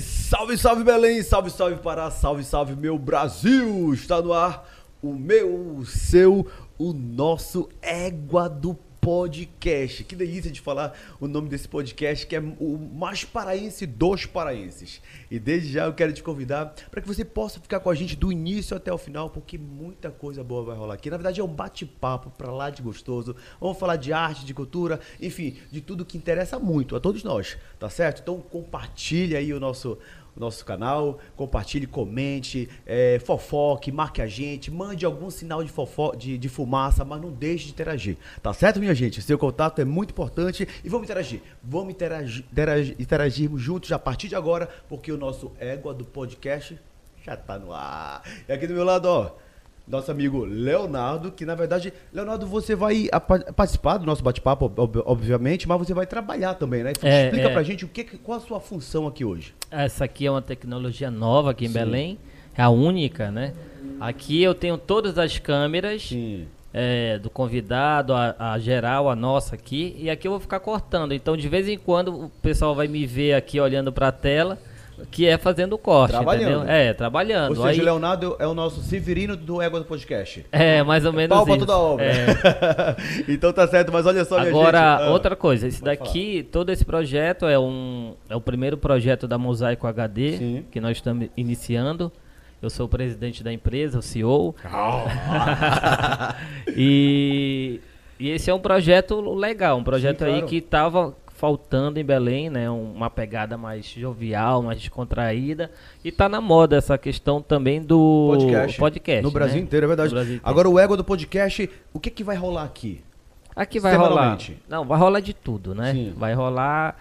Salve, salve Belém, salve, salve Pará, salve, salve meu Brasil! Está no ar o meu, o seu, o nosso Égua do Podcast. Que delícia de falar o nome desse podcast, que é o mais paraense dos paraenses. E desde já eu quero te convidar para que você possa ficar com a gente do início até o final, porque muita coisa boa vai rolar aqui. Na verdade, é um bate-papo para lá de gostoso. Vamos falar de arte, de cultura, enfim, de tudo que interessa muito a todos nós, tá certo? Então compartilha aí o nosso nosso canal, compartilhe, comente, é, fofoque, marque a gente, mande algum sinal de, fofo, de, de, fumaça, mas não deixe de interagir. Tá certo, minha gente? Seu contato é muito importante e vamos interagir. Vamos interagir, interagir interagirmos juntos a partir de agora, porque o nosso égua do podcast já tá no ar. E aqui do meu lado, ó nosso amigo Leonardo, que na verdade, Leonardo, você vai participar do nosso bate-papo, obviamente, mas você vai trabalhar também, né? É, Explica é. pra gente o que, qual a sua função aqui hoje. Essa aqui é uma tecnologia nova aqui em Sim. Belém, é a única, né? Aqui eu tenho todas as câmeras é, do convidado, a, a, geral, a nossa aqui, e aqui eu vou ficar cortando. Então, de vez em quando, o pessoal vai me ver aqui olhando para a tela que é fazendo o corte, trabalhando. entendeu? É, trabalhando. Ou seja, Aí... Leonardo é o nosso Severino do Égua do Podcast. É, mais ou menos Pau isso. toda a obra. É. então tá certo, mas olha só, Agora, ah, outra coisa, esse daqui, falar. todo esse projeto é um é o primeiro projeto da Mosaico HD Sim. que nós estamos iniciando. Eu sou o presidente da empresa, o CEO. e, e esse é um projeto legal, um projeto Sim, aí claro. que estava faltando em Belém, né? Uma pegada mais jovial, mais descontraída. E tá na moda essa questão também do podcast. podcast no Brasil né? inteiro, é verdade. Inteiro. Agora o ego do podcast, o que que vai rolar aqui? Aqui vai rolar. Não, vai rolar de tudo, né? Sim. Vai rolar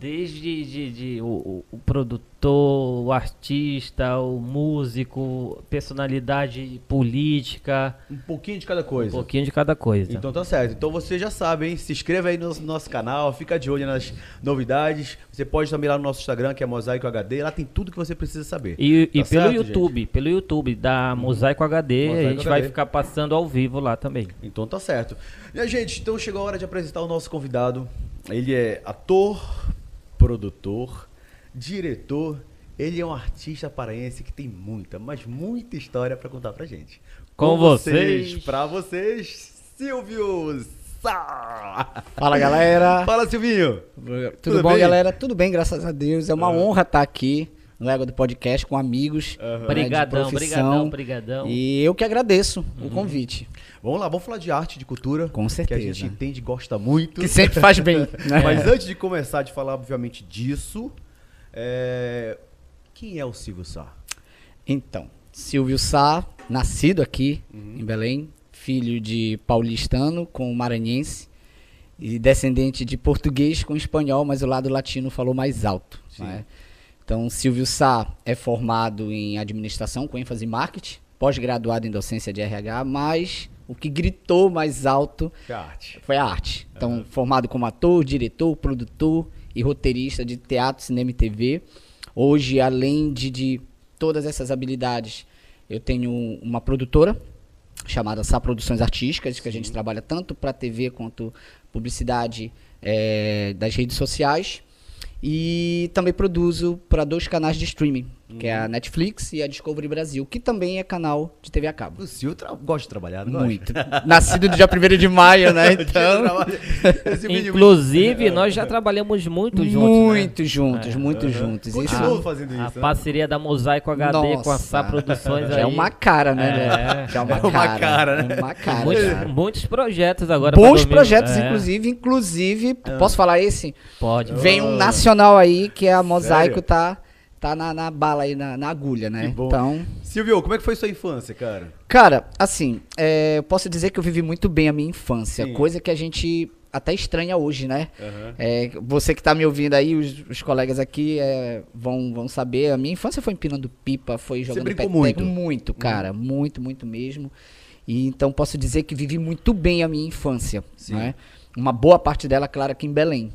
desde de, de, o, o, produtor o artista, o músico, personalidade política. Um pouquinho de cada coisa. Um pouquinho de cada coisa. Então tá certo. Então você já sabe, hein? Se inscreva aí no nosso canal, fica de olho nas novidades. Você pode também ir lá no nosso Instagram, que é Mosaico HD. Lá tem tudo que você precisa saber. E, tá e certo, pelo YouTube, gente? pelo YouTube da Mosaico HD, Mosaico a gente HD. vai ficar passando ao vivo lá também. Então tá certo. E a gente, então chegou a hora de apresentar o nosso convidado. Ele é ator, produtor, diretor. Ele é um artista paraense que tem muita, mas muita história para contar pra gente. Com, Com vocês, vocês para vocês, Silvio Fala galera. Fala Silvinho. Tudo, Tudo bom, bem? galera? Tudo bem, graças a Deus. É uma uhum. honra estar aqui no Ego do Podcast com amigos. Uhum. Brigadão, né, brigadão, brigadão. E eu que agradeço uhum. o convite. Vamos lá, vamos falar de arte, de cultura. Com certeza. Que a gente entende e gosta muito. Que sempre faz bem. Né? Mas antes de começar de falar, obviamente, disso, é... Quem é o Silvio Sá? Então, Silvio Sá, nascido aqui uhum. em Belém, filho de paulistano com maranhense e descendente de português com espanhol, mas o lado latino falou mais alto. Né? Então, Silvio Sá é formado em administração com ênfase em marketing, pós-graduado em docência de RH, mas o que gritou mais alto foi a arte. Foi a arte. Então, uhum. formado como ator, diretor, produtor, e roteirista de teatro, cinema e TV. Hoje, além de, de todas essas habilidades, eu tenho uma produtora chamada Sá Produções Artísticas, que a gente trabalha tanto para TV quanto publicidade é, das redes sociais. E também produzo para dois canais de streaming, que é a uhum. Netflix e a Discovery Brasil, que também é canal de TV a cabo. O Sil gosta de trabalhar, não Muito. Nascido no dia 1 de maio, né? Então. Inclusive, nós já trabalhamos muito juntos. Né? Muito né? juntos, é. muito uhum. juntos. Continua isso, fazendo isso. A né? parceria da Mosaico HD Nossa. com a Sá Produções já é uma cara, né? É. Já é uma, é uma cara, cara, né? Uma cara. Muitos, muitos projetos agora. Bons projetos, é. inclusive. Inclusive, ah. posso falar esse? Pode. Vem um nacional aí que a Mosaico Sério? tá tá na, na bala aí, na, na agulha, né? Então. Silvio, como é que foi sua infância, cara? Cara, assim, é, eu posso dizer que eu vivi muito bem a minha infância, Sim. coisa que a gente até estranha hoje, né? Uhum. É, você que tá me ouvindo aí, os, os colegas aqui é, vão, vão saber. A minha infância foi empinando pipa, foi jogando peteco muito. muito, cara. Uhum. Muito, muito mesmo. E então posso dizer que vivi muito bem a minha infância, Sim. né? Uma boa parte dela, claro, aqui em Belém.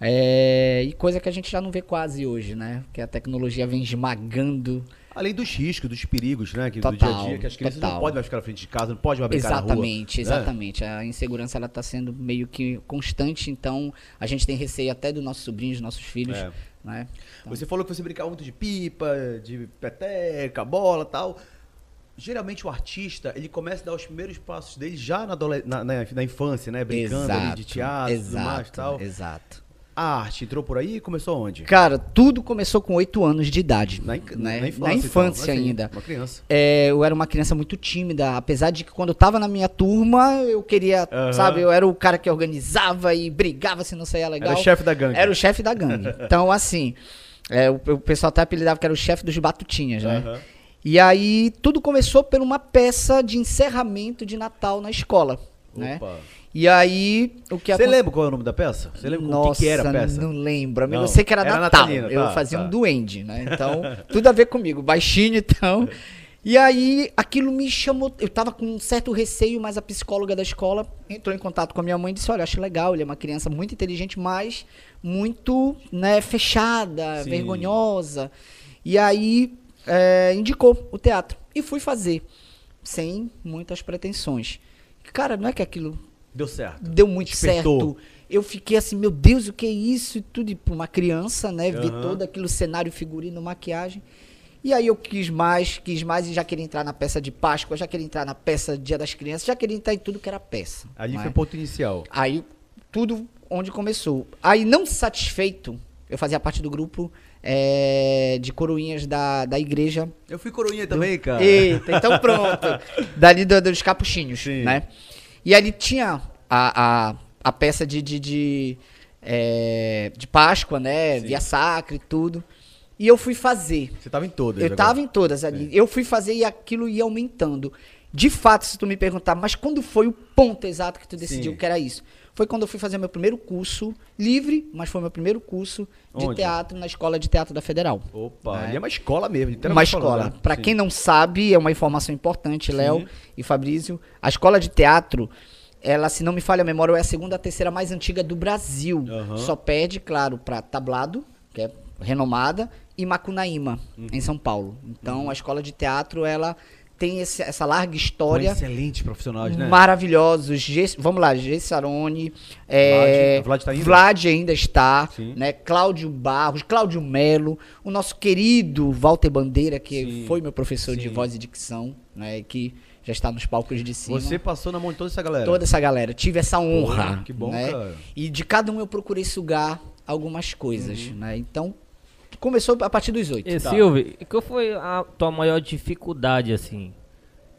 É, e coisa que a gente já não vê quase hoje, né? Que a tecnologia vem esmagando. Além dos riscos, dos perigos, né? Que total, do dia a dia, que as crianças total. não podem mais ficar na frente de casa, não podem mais brincar Exatamente, na rua, exatamente. Né? A insegurança ela está sendo meio que constante, então a gente tem receio até dos nossos sobrinhos, dos nossos filhos, é. né? Você falou que você brincava muito de pipa, de peteca, bola tal. Geralmente o artista, ele começa a dar os primeiros passos dele já na, na, na- na infância, né? Brincando ali de teatro, exato, mais tal. Exato. A arte entrou por aí e começou onde? Cara, tudo começou com oito anos de idade. Na, né? na infância. Na infância então, assim, ainda. Uma criança. É, eu era uma criança muito tímida, apesar de que quando eu tava na minha turma, eu queria, sabe, eu era o cara que organizava e brigava se não saía legal. Era o chefe da gangue. Era o chefe da gangue. Então, assim, é, o, o pessoal até apelidava que era o chefe dos batutinhas, né? E aí, tudo começou por uma peça de encerramento de Natal na escola, né? E aí, o que Você lembra qual é o nome da peça? Você lembra o Nossa, que, que era a peça? não lembro. amigo. Não, Eu sei que era, era Natal. natalina, eu tá, fazia tá. um duende, né? Então, tudo a ver comigo. Baixinho, então. E aí, aquilo me chamou. Eu tava com um certo receio, mas a psicóloga da escola entrou em contato com a minha mãe e disse: Olha, acho legal, ele é uma criança muito inteligente, mas muito né, fechada, Sim. vergonhosa. E aí, é, indicou o teatro. E fui fazer, sem muitas pretensões. Cara, não é que aquilo Deu certo. deu muito Despertou. certo. Eu fiquei assim, meu Deus, o que é isso? E tudo, e pra uma criança, né? Ver Aham. todo aquele cenário, figurino, maquiagem. E aí eu quis mais, quis mais e já queria entrar na peça de Páscoa, já queria entrar na peça Dia das Crianças, já queria entrar em tudo que era peça. Ali não foi o ponto inicial. Aí tudo onde começou. Aí não satisfeito, eu fazia parte do grupo é, de coroinhas da, da igreja Eu fui coroinha também, cara. Eita, então pronto. Dali do- dos capuchinhos, Sim. né? E ali tinha a, a, a peça de, de, de, é, de Páscoa, né? Sim. Via Sacra e tudo. E eu fui fazer. Você tava em todas. Eu agora. tava em todas ali. Eu fui fazer e aquilo ia aumentando. De fato, se tu me perguntar, mas quando foi o ponto exato que tu decidiu Sim. que era isso? Foi quando eu fui fazer meu primeiro curso, livre, mas foi meu primeiro curso de Onde? teatro na Escola de Teatro da Federal. Opa, É. é uma escola mesmo. Uma escola. né? Sim. quem não sabe, é uma informação importante. Léo e Fabrício. A escola de teatro, ela, se não me falha a memória, é a segunda, a terceira mais antiga do Brasil. Aham. Só perde, claro, pra Tablado, que é renomada, e Macunaíma, Uhum. em São Paulo. Então, a escola de teatro, ela tem esse- essa larga história. excelentes profissionais, né? Maravilhosos. Vamos lá, Gessarone. É, Vlad- Vlad tá indo? Vlad ainda está. Sim. Né, Cláudio Barros, Cláudio Melo, o nosso querido Walter Bandeira, que Sim. foi meu professor de Sim. voz e dicção, né, que já está nos palcos de cima. Você passou na mão de toda essa galera. Toda essa galera. Tive essa honra. Pô, que bom, né? cara. E de cada um eu procurei sugar algumas coisas. Uhum. Né? Então, começou a partir dos oito. E Tá. Silvio, qual foi a tua maior dificuldade, assim,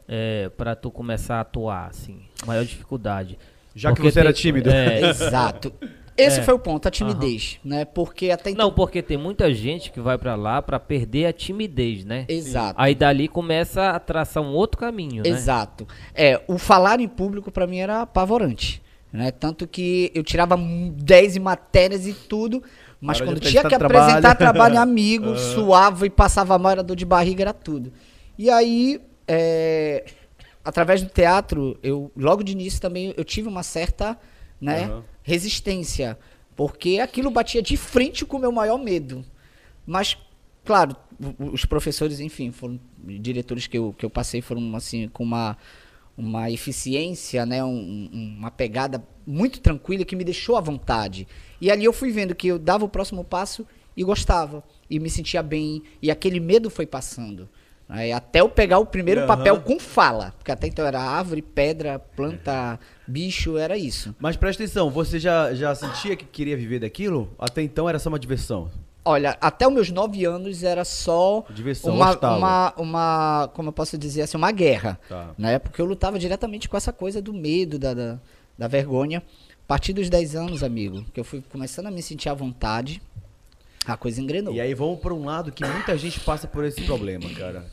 é, pra tu começar a atuar, assim? Maior dificuldade. Já que Porque você era tem- tímido. É, Exato. Esse É. foi o ponto, a timidez, né? Porque até então... não, porque tem muita gente que vai pra lá pra perder a timidez, né? Exato. Aí dali começa a traçar um outro caminho, né? Exato. É, o falar em público pra mim era apavorante, né? Tanto que eu tirava mu- 10 em matérias e tudo, mas quando tinha que apresentar apresentar trabalho. trabalho amigo, suava e passava mal, era dor de barriga, era tudo. E aí, é, através do teatro, eu logo de início também eu tive uma certa, né, Aham. resistência, porque aquilo batia de frente com o meu maior medo. Mas, claro, os professores, enfim, foram diretores que eu, que eu passei foram assim com uma uma eficiência, né, um- um- uma pegada muito tranquila que me deixou à vontade. E ali eu fui vendo que eu dava o próximo passo e gostava e me sentia bem e aquele medo foi passando. Até eu pegar o primeiro Aham. papel com fala, porque até então era árvore, pedra, planta, bicho, era isso. Mas presta atenção, você já, já sentia que queria viver daquilo? Até então era só uma diversão. Olha, até os meus nove anos era só Diversão, uma, uma, uma, como eu posso dizer assim, uma guerra, Tá. né? Porque eu lutava diretamente com essa coisa do medo, da, da, da vergonha. A partir dos 10 anos, amigo, que eu fui começando a me sentir à vontade, a coisa engrenou. E aí vamos para um lado que muita gente passa por esse problema, cara.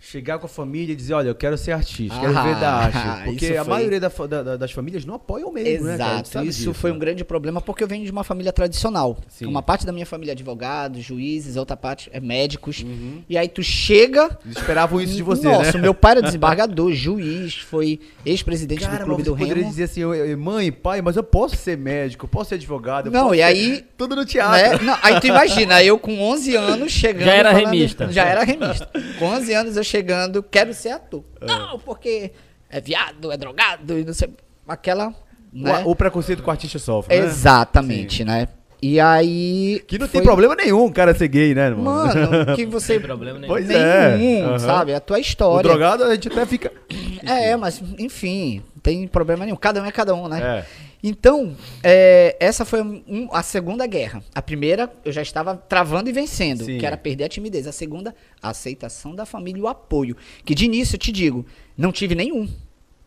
Chegar com a família e dizer, olha, eu quero ser artista, quero Ah, viver da arte. Porque a foi- maioria da da- da- das famílias não apoiam mesmo, né, Exato, sabe isso disso, foi um né? grande problema porque eu venho de uma família tradicional. Sim. Uma parte da minha família é advogados, juízes, outra parte é médicos. Uhum. E aí tu chega. Eles esperavam isso de você, Nossa, né? meu pai era desembargador, juiz, foi ex-presidente do Clube do você poderia Remo. dizer assim, mãe, pai, mas eu posso ser médico, eu posso ser advogado. Não, e aí- Tudo no Né? teatro. Não, aí tu imagina, eu com 11 anos chegando. Já era falando- remista. Já era remista. Com 11 anos eu chegando, quero ser ator. Não, porque é viado, é drogado e não sei. Aquela. Né? O, o preconceito com o artista sofre, né? Exatamente, né? E aí. Que não foi- tem problema nenhum o cara ser gay, né, irmão? Mano, que você. Sem problema nenhum. Pois Nenhum, é. sabe? É a tua O história. drogado a gente até fica. É, mas, enfim, não tem problema nenhum. Cada um é cada um, né? É. Então, é, essa foi um- a segunda guerra. A primeira, eu já estava travando e vencendo, Sim. que era perder a timidez. A segunda, a aceitação da família e o apoio. Que de início, eu te digo, não tive nenhum.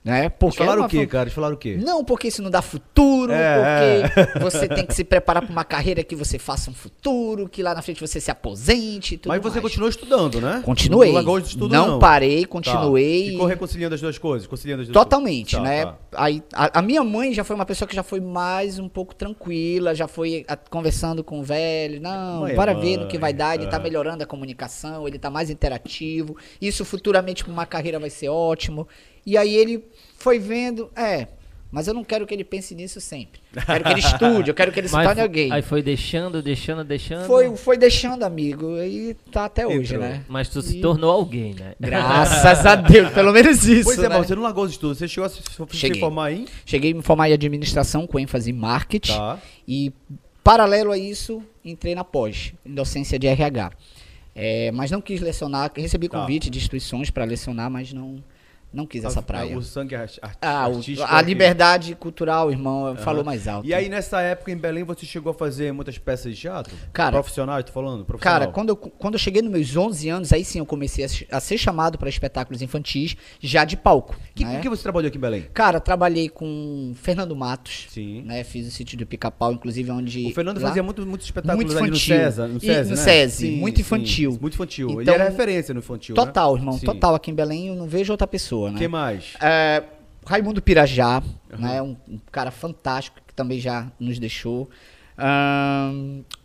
Né? Eles Porque falaram era o quê, cara? Eles falaram o quê? Não, porque isso não dá futuro, É, porque você tem que se preparar para uma carreira que você faça um futuro, que lá na frente você se aposente tudo Mas você mais. continuou estudando, né? Continuei. Não estudo, não, não. parei, Tá. continuei. Ficou reconciliando as duas coisas? Conciliando as duas Totalmente, coisas. né? Tá, tá. Aí, a, a minha mãe já foi uma pessoa que já foi mais um pouco tranquila, já foi a- conversando com o velho. Não, Mãe é bora ver no que mãe, vai dar. Ele tá aham. melhorando a comunicação, ele tá mais interativo. Isso futuramente com uma carreira vai ser ótimo. E aí ele foi vendo, é. Mas eu não quero que ele pense nisso sempre. Quero que ele estude, eu quero que ele se torne alguém. Aí foi deixando, deixando, deixando. Foi, foi deixando, amigo, e tá até hoje, Entrou. né? Mas tu se E- tornou alguém, né? Graças a Deus, pelo menos isso. Pois é, né? mas você não largou os estudos. Você chegou a se, se formar em. Cheguei a me formar em administração com ênfase em marketing. Tá. E paralelo a isso, entrei na pós, em docência de RH. É, mas não quis lecionar, recebi Tá. convite de instituições para lecionar, mas não, não quis essa praia. O sangue Ah, o- artístico. a aqui. liberdade cultural, irmão, Aham. falou mais alto. E aí, nessa época em Belém, você chegou a fazer muitas peças de teatro? Cara- Profissional, tô falando? Profissional. Cara, quando eu, quando eu cheguei nos meus 11 anos, aí sim eu comecei a, a ser chamado para espetáculos infantis, já de palco. Que, né? Que você trabalhou aqui em Belém? Cara, trabalhei com Fernando Matos, Sim. né? Fiz o sítio do Pica-Pau, inclusive onde... O Fernando lá- fazia muito, muitos espetáculos Muito ali no. César. No César, no né? Muito infantil. muito infantil. Ele Então, era referência no infantil, né? Total, irmão, Sim. total. Aqui em Belém eu não vejo outra pessoa, né? Quem mais? É, Raimundo Pirajá, né? Um, um cara fantástico que também já nos deixou.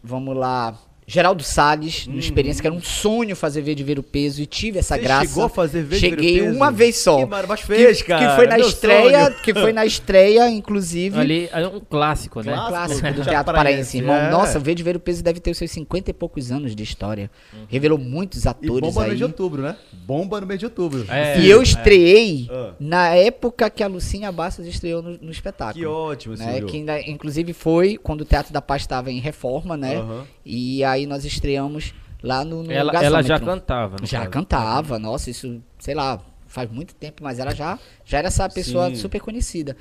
Vamos lá. Geraldo Salles, numa experiência que era um sonho fazer ver de ver o peso e tive essa Uhum. Você graça. chegou a fazer Ver de Ver o Cheguei Peso? uma vez só. Que mas fez, que, cara, Que foi na meu estreia, sonho. que foi na estreia, inclusive. Ali é um clássico, né? Clássico. Clássico do Teatro Paraense, irmão. é. Nossa, Ver de Ver o Peso deve ter os seus 50 e poucos anos de história. Revelou muitos E atores bomba no aí. mês de outubro, né? Bomba no mês de outubro. É. E eu estreiei Ah. na época que a Lucinha Bastos estreou no, no espetáculo. Que ótimo, né? senhor. Que ainda, inclusive foi quando o Teatro da Paz estava em reforma, né? Aham. E aí nós estreamos lá no, no Ela, ela já cantava. Já caso. cantava, nossa, isso, sei lá, faz muito tempo, mas ela já, já era essa pessoa Sim. super conhecida.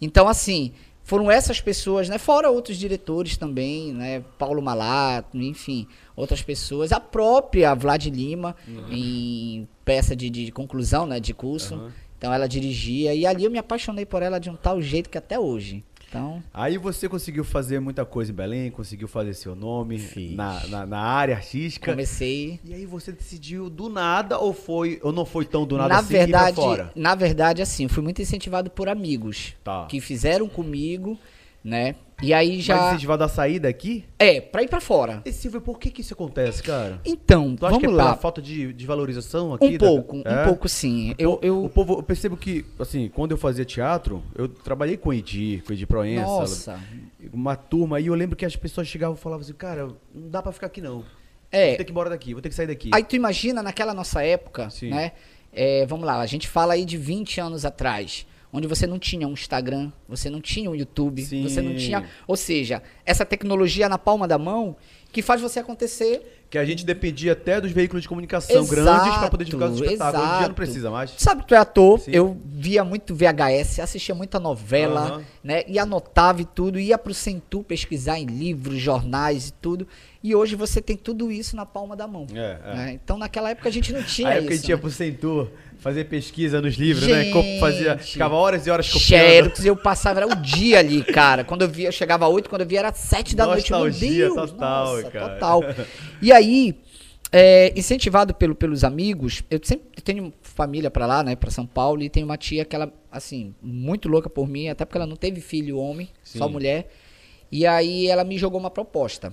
Então, assim, foram essas pessoas, né? Fora outros diretores também, né? Paulo Malato, enfim, outras pessoas. A própria Vlad Lima, em peça de, de conclusão, né? De curso. Aham. Então ela dirigia. E ali eu me apaixonei por ela de um tal jeito que até hoje. Então, Aí você conseguiu fazer muita coisa em Belém, conseguiu fazer seu nome na, na, na área artística. comecei. E aí você decidiu do nada ou foi ou não foi tão do nada na assim verdade, fora? na verdade, assim, fui muito incentivado por amigos Tá. que fizeram comigo, né? E aí Mas já incentivado a sair daqui? é pra ir pra fora. E Silvio, por que que isso acontece, cara? Então, Tu acha vamos que é lá. pela falta de, de valorização aqui? Um da- pouco, É? um pouco sim. Eu, O eu povo, eu percebo que, assim, quando eu fazia teatro, eu trabalhei com o Edir, com o Edir Proença, nossa, uma turma, e eu lembro que as pessoas chegavam e falavam assim, cara, não dá pra ficar aqui não. Vou é. ter que ir embora daqui, vou ter que sair daqui. Aí tu imagina naquela nossa época, Sim. né? É, vamos lá, a gente fala aí de 20 anos atrás, onde você não tinha um Instagram, você não tinha um YouTube, Sim. você não tinha, ou seja, essa tecnologia na palma da mão que faz você acontecer Que a gente dependia até dos veículos de comunicação Exato, grandes pra poder divulgar os espetáculos. Hoje em dia não precisa mais. Sabe que tu é ator, Sim. eu via muito VHS, assistia muita novela, Aham. né? E anotava e tudo, ia pro Centu pesquisar em livros, jornais e tudo. E hoje você tem tudo isso na palma da mão. É, é. né? Então naquela época a gente não tinha Aí época que a isso. gente ia né? pro Centur fazer pesquisa nos livros, né? Co- Fazia, Gente. ficava horas e horas copiando. Xerox, eu passava, era o dia ali, cara. Quando eu via, eu chegava às 8, quando eu via era 7 da noite. Meu Deus, total, nossa, cara. total. E aí, é, incentivado pelo, pelos amigos, eu sempre tenho família pra lá, né, pra São Paulo, e tenho uma tia que ela, assim, muito louca por mim, até porque ela não teve filho homem, só Sim. mulher. E aí ela me jogou uma proposta.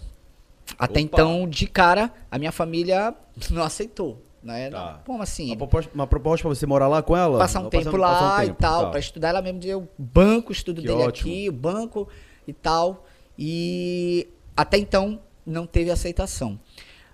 Até Opa. então, de cara, a minha família não aceitou, né? Tá. Como assim? Uma proposta, uma proposta pra você morar lá com ela? passar um tempo passar- lá passar um e tempo, tal, tá. pra estudar. Ela mesmo o banco, o estudo Que dele ótimo. aqui, o banco e tal. E até então não teve aceitação.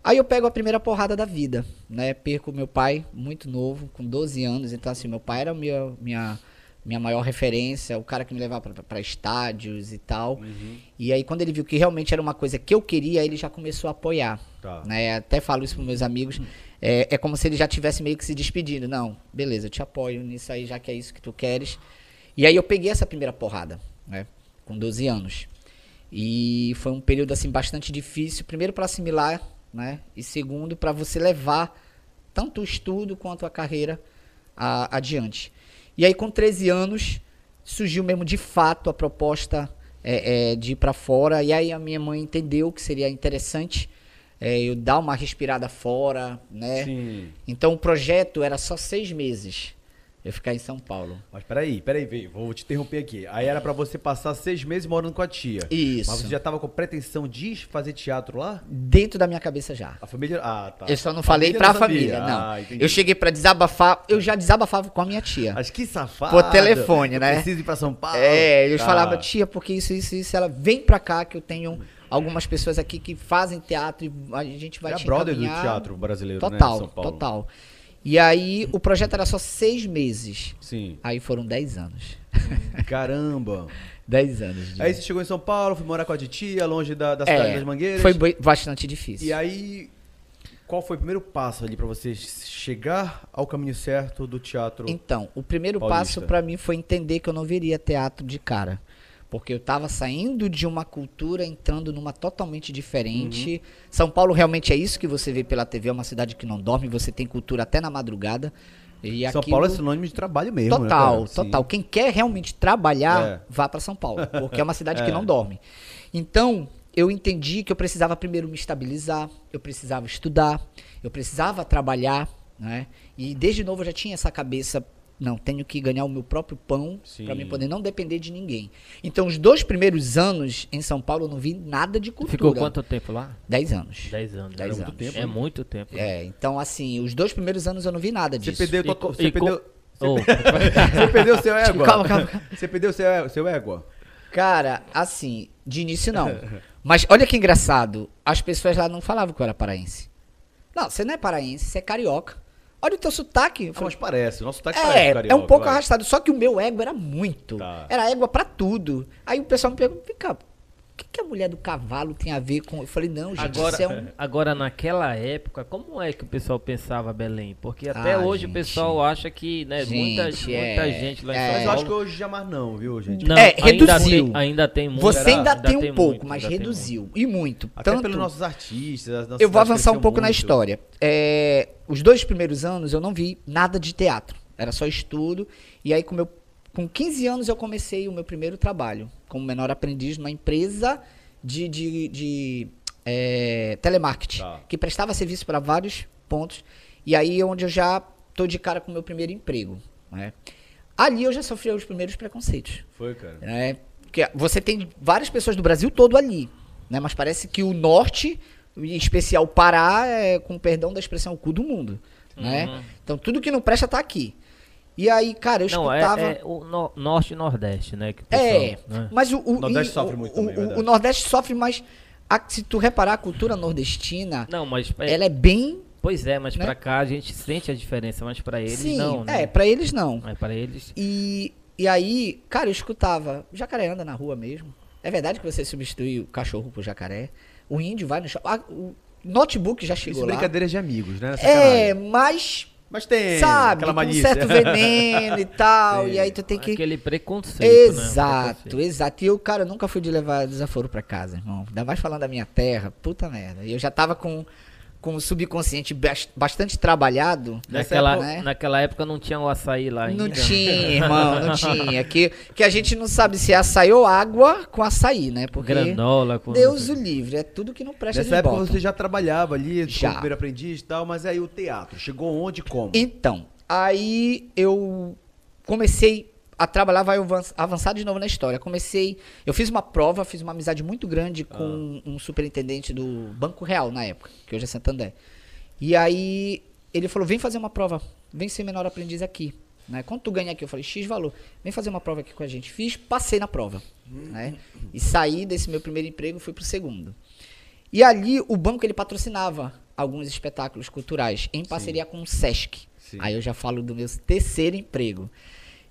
Aí eu pego a primeira porrada da vida, né? Perco meu pai muito novo, com 12 anos. Então, assim, meu pai era minha, minha minha maior referência, o cara que me levava para estádios e tal. Uhum. E aí, quando ele viu que realmente era uma coisa que eu queria, ele já começou a apoiar. Tá. Né? Até falo isso para meus amigos. É, é como se ele já tivesse meio que se despedindo. Não, beleza, eu te apoio nisso aí, já que é isso que tu queres. E aí eu peguei essa primeira porrada, né? Com 12 anos. E foi um período assim bastante difícil, primeiro para assimilar, né? E segundo para você levar tanto o estudo quanto a carreira a, adiante. E aí, com 13 anos, surgiu mesmo de fato a proposta é, é, de ir para fora. E aí a minha mãe entendeu que seria interessante é, eu dar uma respirada fora, né? Sim. Então o projeto era só seis meses eu ficar em São Paulo. Mas peraí, peraí, veio. vou te interromper aqui. Aí era para você passar seis meses morando com a tia. Isso. Mas você já tava com pretensão de fazer teatro lá? Dentro da minha cabeça já. A família. Ah, tá. Eu só não falei família pra família, não. Ah, eu cheguei para desabafar, eu já desabafava com a minha tia. Acho que safado. Por telefone, né? Preciso ir pra São Paulo. É, eu tá. falava, tia, porque isso, isso, isso. Ela vem pra cá que eu tenho algumas pessoas aqui que fazem teatro e a gente vai é te brother do teatro brasileiro, total, né? São Paulo. Total, E aí o projeto era só seis meses. Sim. Aí foram dez anos. Caramba. dez anos. Aí você chegou em São Paulo, foi morar com a titia, longe da, da cidade é, das Mangueiras. Foi bastante difícil. E aí, qual foi o primeiro passo ali para você chegar ao caminho certo do teatro? Então, o primeiro paulista? passo para mim foi entender que eu não viria teatro de cara. Porque eu estava saindo de uma cultura, entrando numa totalmente diferente. Uhum. São Paulo realmente é isso que você vê pela TV, é uma cidade que não dorme, você tem cultura até na madrugada. E São aquilo... Paulo é sinônimo de trabalho mesmo. Né, total, né, total. Quem quer realmente trabalhar, é. vá para São Paulo, porque é uma cidade é. que não dorme. Então, eu entendi que eu precisava primeiro me estabilizar, eu precisava estudar, eu precisava trabalhar, né? E desde novo eu já tinha essa cabeça não, tenho que ganhar o meu próprio pão para mim poder não depender de ninguém. Então, os dois primeiros anos em São Paulo eu não vi nada de cultura. Ficou quanto tempo lá? Dez anos. Dez anos. Dez anos. Muito tempo, é muito tempo. É, então assim, os dois primeiros anos eu não vi nada disso. Você perdeu, e, você, e perdeu oh. você perdeu seu égua? Calma, calma. Você perdeu seu, seu égua? Cara, assim, de início não. Mas olha que engraçado, as pessoas lá não falavam que eu era paraense. Não, você não é paraense, você é carioca. Olha o teu sotaque. Ah, mas parece, o nosso sotaque é, parece carioca, É um pouco vai. arrastado, só que o meu ego era muito. Tá. Era égua para tudo. Aí o pessoal me pergunta, vem cá, que, que, a mulher do cavalo tem a ver com. Eu falei, não, gente, agora, isso é um. Agora, naquela época, como é que o pessoal pensava Belém? Porque até ah, hoje gente. o pessoal acha que, né, gente, muita, é, muita gente lá em é, São Paulo. Mas eu acho que hoje já mais não, viu, gente? Não, é, reduziu. Ainda tem, ainda tem muito. Você ainda, ainda tem, tem um pouco, muito, mas reduziu. Muito. E muito. Até Tanto, pelos nossos artistas. Eu vou avançar um pouco muito. na história. É, os dois primeiros anos eu não vi nada de teatro. Era só estudo. E aí, com, meu, com 15 anos, eu comecei o meu primeiro trabalho como menor aprendiz numa empresa de, de, de é, telemarketing, tá. que prestava serviço para vários pontos. E aí é onde eu já tô de cara com o meu primeiro emprego. Né? Ali eu já sofri os primeiros preconceitos. Foi, cara. Né? Porque você tem várias pessoas do Brasil todo ali. Né? Mas parece que o norte, em especial o Pará, é, com perdão da expressão, o cu do mundo. Né? Uhum. Então tudo que não presta tá aqui. E aí, cara, eu não, é, escutava. É, é o no, norte e nordeste, né? Pessoal, é, né? mas o, o, Nordeste e, sofre muito o, também, o, o, Nordeste sofre, mas a, se tu reparar a cultura nordestina, não, mas é, ela é bem. Pois é, mas né? pra cá a gente sente a diferença, mas pra eles Sim, não. Né? É, pra eles não. É, pra eles. E, e aí, cara, eu escutava. O jacaré anda na rua mesmo. É verdade que você substitui o cachorro por jacaré. O índio vai no shopping. Ah, o notebook já chegou Isso lá. brincadeiras de amigos, né? É, mas mas tem Sabe, aquela mania. Um certo veneno e tal. e aí tu tem que. Aquele preconceito. Né? Exato, né? exato. E eu, cara, nunca fui de levar desaforo pra casa, irmão. Ainda mais falando da minha terra. Puta merda. E eu já tava com com o subconsciente bastante trabalhado. Naquela, época, né? naquela época não tinha o açaí lá ainda. Não tinha, irmão, não tinha. Que, que a gente não sabe se é açaí ou água com açaí, né? Porque Granola com... Deus o livre, é tudo que não presta Nessa época botam. você já trabalhava ali, já. como primeiro aprendiz e tal, mas aí o teatro, chegou onde e como? Então, aí eu comecei a trabalhar vai avançar de novo na história. Comecei, eu fiz uma prova, fiz uma amizade muito grande com ah. um superintendente do Banco Real na época, que hoje é Santander. E aí ele falou: "Vem fazer uma prova, vem ser menor aprendiz aqui". Né? Quando tu ganha aqui, eu falei, X valor, vem fazer uma prova aqui com a gente. Fiz, passei na prova. Né? E saí desse meu primeiro emprego fui pro segundo. E ali o banco ele patrocinava alguns espetáculos culturais em parceria Sim. com o Sesc. Sim. Aí eu já falo do meu terceiro emprego.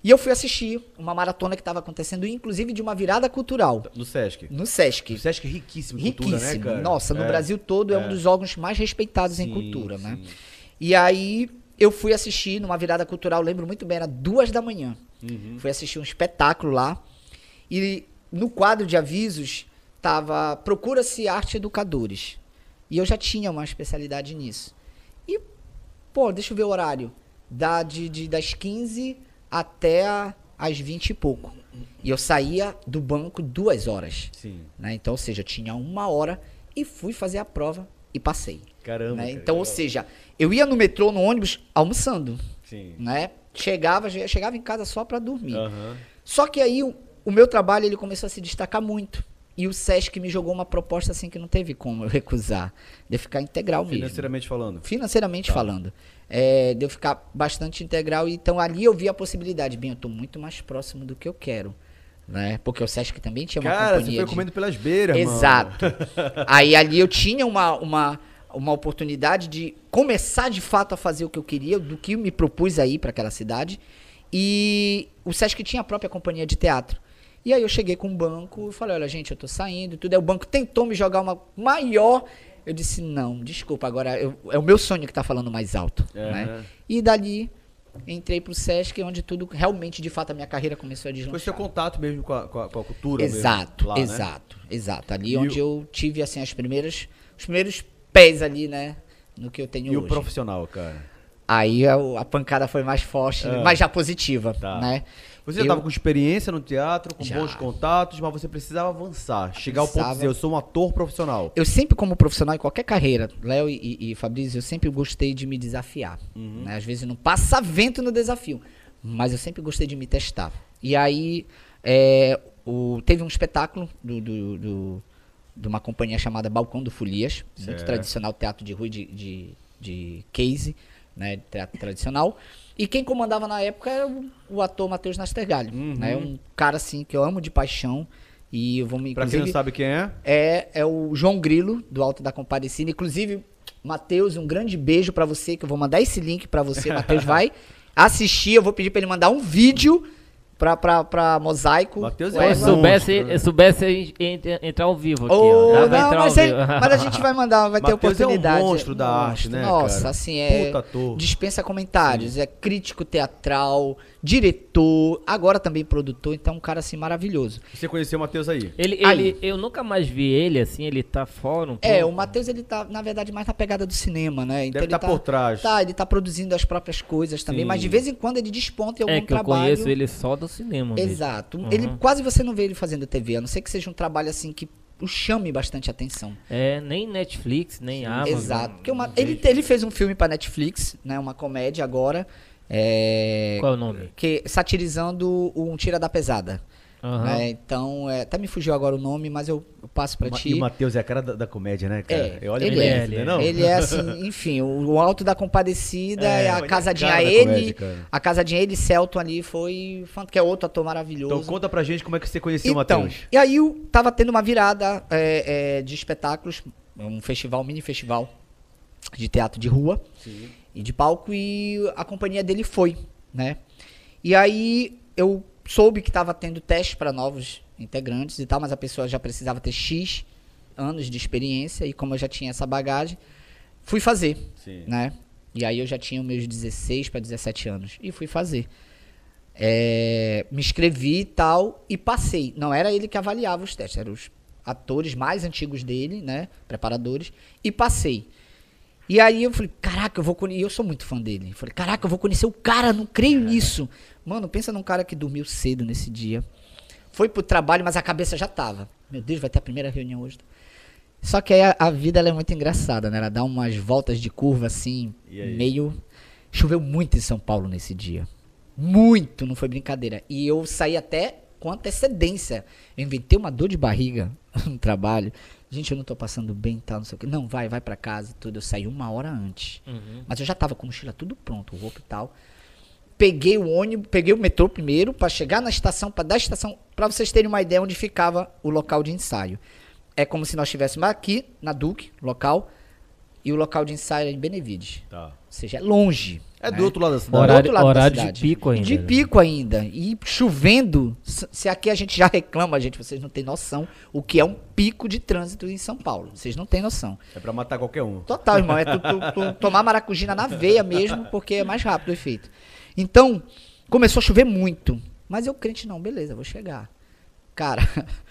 E eu fui assistir uma maratona que estava acontecendo, inclusive de uma virada cultural. No Sesc. No Sesc. O Sesc é riquíssimo em Riquíssimo. cultura, né, cara? Nossa, no É. Brasil todo é, um é. dos órgãos mais respeitados em Sim, cultura, né? sim. E aí eu fui assistir numa virada cultural, lembro muito bem, era duas da manhã. Uhum. Fui assistir um espetáculo lá. E no quadro de avisos tava Procura-se Arte Educadores. E eu já tinha uma especialidade nisso. E, pô, deixa eu ver o horário. Da, de, de- das 15 até as 20 e pouco. E eu saía do banco duas horas. Sim. Né? Então, ou seja, eu tinha uma hora e fui fazer a prova e passei. Caramba. né? Então, ou legal. seja, eu ia no metrô, no ônibus, almoçando. Sim. Né? Chegava, chegava em casa só para dormir. Aham. Só que aí o, o meu trabalho ele começou a se destacar muito. E o SESC me jogou uma proposta assim que não teve como eu recusar. De eu ficar integral mesmo. Financeiramente falando. Financeiramente Tá. falando. É, de eu ficar bastante integral. Então ali eu vi a possibilidade. Bem, eu tô muito mais próximo do que eu quero. Né? Porque o SESC também tinha uma Cara, você companhia foi de... comendo pelas beiras. Exato. Aí ali eu tinha uma, uma, uma oportunidade de começar de fato a fazer o que eu queria, do que me propus aí para aquela cidade. E o Sesc tinha a própria companhia de teatro. E aí eu cheguei com o banco e falei, olha, gente, eu tô saindo e tudo. Aí o banco tentou me jogar uma maior. Eu disse, não, desculpa, agora eu- é o meu sonho que tá falando mais alto. É, né? né? E dali entrei pro Sesc, onde tudo realmente, de fato, a minha carreira começou a deslanchar. Foi seu contato mesmo com a, com a, com a cultura Exato, mesmo, lá, né? exato, exato. Ali E onde o- eu tive assim as primeiras, os primeiros pés ali, né, no que eu tenho E hoje. o profissional, cara? Aí a, a pancada foi mais forte, É. mas já positiva, Tá. né? Você já estava com experiência no teatro, com Já. bons contatos, mas você precisava avançar. Chegar ao ponto de dizer, eu sou um ator profissional. Eu sempre como profissional em qualquer carreira, Léo e, e, e Fabrício, eu sempre gostei de me desafiar. Uhum. né? Às vezes não passa vento no desafio, mas eu sempre gostei de me testar. E aí é, o- teve um espetáculo do, do- do- de uma companhia chamada Balcão do Folias, Certo. muito tradicional teatro de rua de, de, de case, né, teatro tradicional. E quem comandava na época era o, o ator Matheus Nastergalho, Uhum. né, um cara assim que eu amo de paixão e eu vou me Pra quem não sabe quem é, é, é o João Grilo, do Alto da Compadecida. Inclusive, Matheus, um grande beijo pra você, que eu vou mandar esse link pra você. Matheus vai assistir, eu vou pedir pra ele mandar um vídeo pra, pra, pra Mosaico. Matheus é Ué, Se monstro, soubesse, né? eu soubesse en- en- entrar ao vivo aqui, pra não, mas, ao ele- vivo. mas a gente vai mandar, vai ter Matheus é um oportunidade. monstro da arte, né, Nossa, cara? assim, é. Dispensa comentários, é crítico teatral, diretor, agora também produtor, então é um cara assim maravilhoso. você conheceu o Matheus aí. Ele, Aí. ele, eu nunca mais vi ele assim, ele tá fora um É, o pouco. Matheus ele tá, na verdade, mais na pegada do cinema, né? Então Deve ele estar por trás. Tá, ele tá produzindo as próprias coisas também, Sim. mas de vez em quando ele desponta em algum É que eu trabalho. conheço ele só do cinema. Exato. Uhum. Ele quase você não vê ele fazendo TV, a não ser que seja um trabalho assim que o chame bastante atenção. É, nem Netflix, nem Amazon. Exato. Porque uma- ele, ele fez um filme pra Netflix, né? Uma comédia agora. É, Qual é o nome? que satirizando um Tira da Pesada. Né? Então, é, até me fugiu agora o nome, mas eu, eu passo pra Ma- ti. E o Matheus é a cara da, da comédia, né, cara? É, Eu olho ele pra é, isso, né, não? Ele é assim, enfim, o, o Alto da Compadecida, É, é, a ele é casadinha ele, comédia, a casadinha ele e Celton ali foi, que é outro ator maravilhoso. Então conta pra gente como é que você conheceu o Então, Matheus. e aí eu tava tendo uma virada é, é, de espetáculos, um festival, um mini festival de teatro de rua e de palco e a companhia dele foi, né? E aí eu soube que tava tendo teste para novos integrantes e tal, mas a pessoa já precisava ter X anos de experiência e como eu já tinha essa bagagem, fui fazer, Sim. né? E aí eu já tinha meus 16 para 17 anos e fui fazer. É, me inscrevi e tal e passei. Não era ele que avaliava os testes, eram os atores mais antigos dele, né? Preparadores, e passei. E aí eu falei, caraca, eu vou conhecer. E eu sou muito fã dele. Eu falei, caraca, eu vou conhecer o cara, não creio nisso. Mano, pensa num cara que dormiu cedo nesse dia. Foi pro trabalho, mas a cabeça já tava. Meu Deus, vai ter a primeira reunião hoje. Só que aí a, a vida é muito engraçada, né? Ela dá umas voltas de curva assim, meio. Choveu muito em São Paulo nesse dia. Muito, não foi brincadeira. E eu saí até com antecedência. Eu inventei uma dor de barriga no trabalho. Gente, eu não tô passando bem tal, não sei o que. Não, vai, vai pra casa e tudo. Eu saí uma hora antes. Uhum. Mas eu já tava com a mochila tudo pronto, roupa e tal. Peguei o ônibus, peguei o metrô primeiro pra chegar na estação, pra dar a estação, pra vocês terem uma ideia onde ficava o local de ensaio. É como se nós estivéssemos aqui na Duque, local, e o local de ensaio é em Benevides. Tá. Ou seja, é longe. É né? do outro lado da Do cidade. Horário- outro lado da horário de cidade. pico ainda, De né? pico ainda. E chovendo. Se aqui a gente já reclama, gente, vocês não têm noção o que é um pico de trânsito em São Paulo. Vocês não têm noção. É pra matar qualquer um. Total, irmão. É tu, tu- tu tomar maracujina na veia mesmo, porque é mais rápido o efeito. Então, começou a chover muito. Mas eu crente, não, beleza, vou chegar. Cara,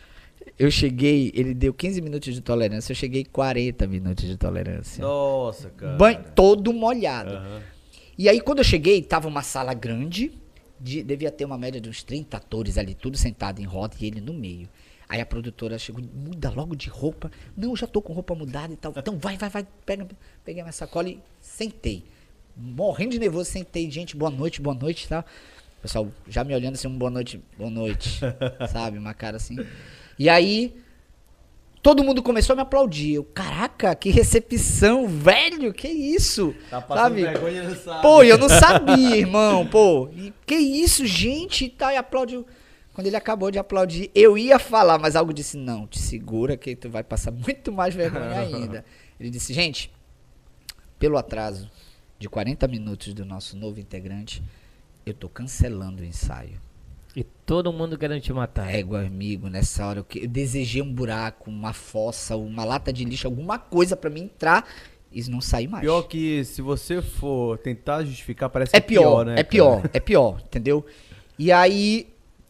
eu cheguei, ele deu 15 minutos de tolerância, eu cheguei 40 minutos de tolerância. Nossa, cara. Banho todo molhado. Aham. E aí, quando eu cheguei, tava uma sala grande, de- devia ter uma média de uns 30 atores ali, tudo sentado em roda e ele no meio. Aí a produtora chegou, muda logo de roupa. Não, eu já tô com roupa mudada e tal. Então vai, vai, vai, pega. Peguei minha sacola e sentei. Morrendo de nervoso, sentei. Gente, boa noite, boa noite e tal. O Pessoal, já me olhando assim, um boa noite, boa noite. sabe? Uma cara assim. E aí, todo mundo começou a me aplaudir. Eu, caraca, que recepção, velho, que isso? Tá passando sabe? vergonha, não sabe. Pô, eu não sabia, irmão, pô. E que isso, gente, tá, e aplaudiu. Quando ele acabou de aplaudir, eu ia falar, mas algo disse, não, te segura que tu vai passar muito mais vergonha ainda. Ele disse, gente, pelo atraso de 40 minutos do nosso novo integrante, eu tô cancelando o ensaio. E todo mundo querendo te matar. Égua, amigo, nessa hora eu, que- eu desejei um buraco, uma fossa, uma lata de lixo, alguma coisa pra mim entrar e não sair mais. Pior que se você for tentar justificar, parece que É pior, né? é cara? pior, é pior, entendeu? E aí,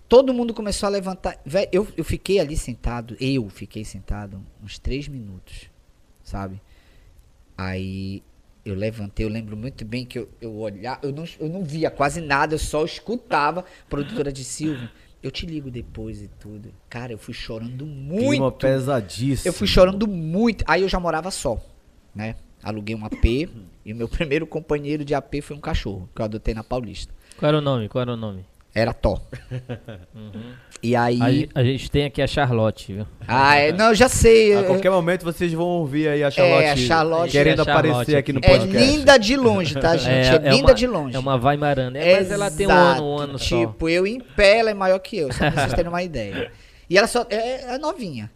todo mundo começou a levantar. Eu, eu fiquei ali sentado, eu fiquei sentado uns três minutos, sabe? Aí eu levantei, eu lembro muito bem que eu, eu olhava, eu não, eu não via quase nada, eu só escutava. A produtora de Silvio, eu te ligo depois e tudo. Cara, eu fui chorando muito. Clima pesadíssimo. Eu fui chorando muito. Aí eu já morava só, né? Aluguei um AP e o meu primeiro companheiro de AP foi um cachorro que eu adotei na Paulista. Qual era o nome? Qual era o nome? Era Tó. E aí. A, a gente tem aqui a Charlotte, viu? Ah, é, não, eu já sei. A qualquer momento vocês vão ouvir aí a Charlotte, É, a Charlotte- querendo a Charlotte aparecer aqui no. É podcast. linda de longe, tá, gente? É, linda uma, de longe. É uma vai marana. É, mas ela tem um ano, um ano só. Tipo, eu em pé, ela é maior que eu, só pra vocês terem uma ideia. E ela só é, é novinha.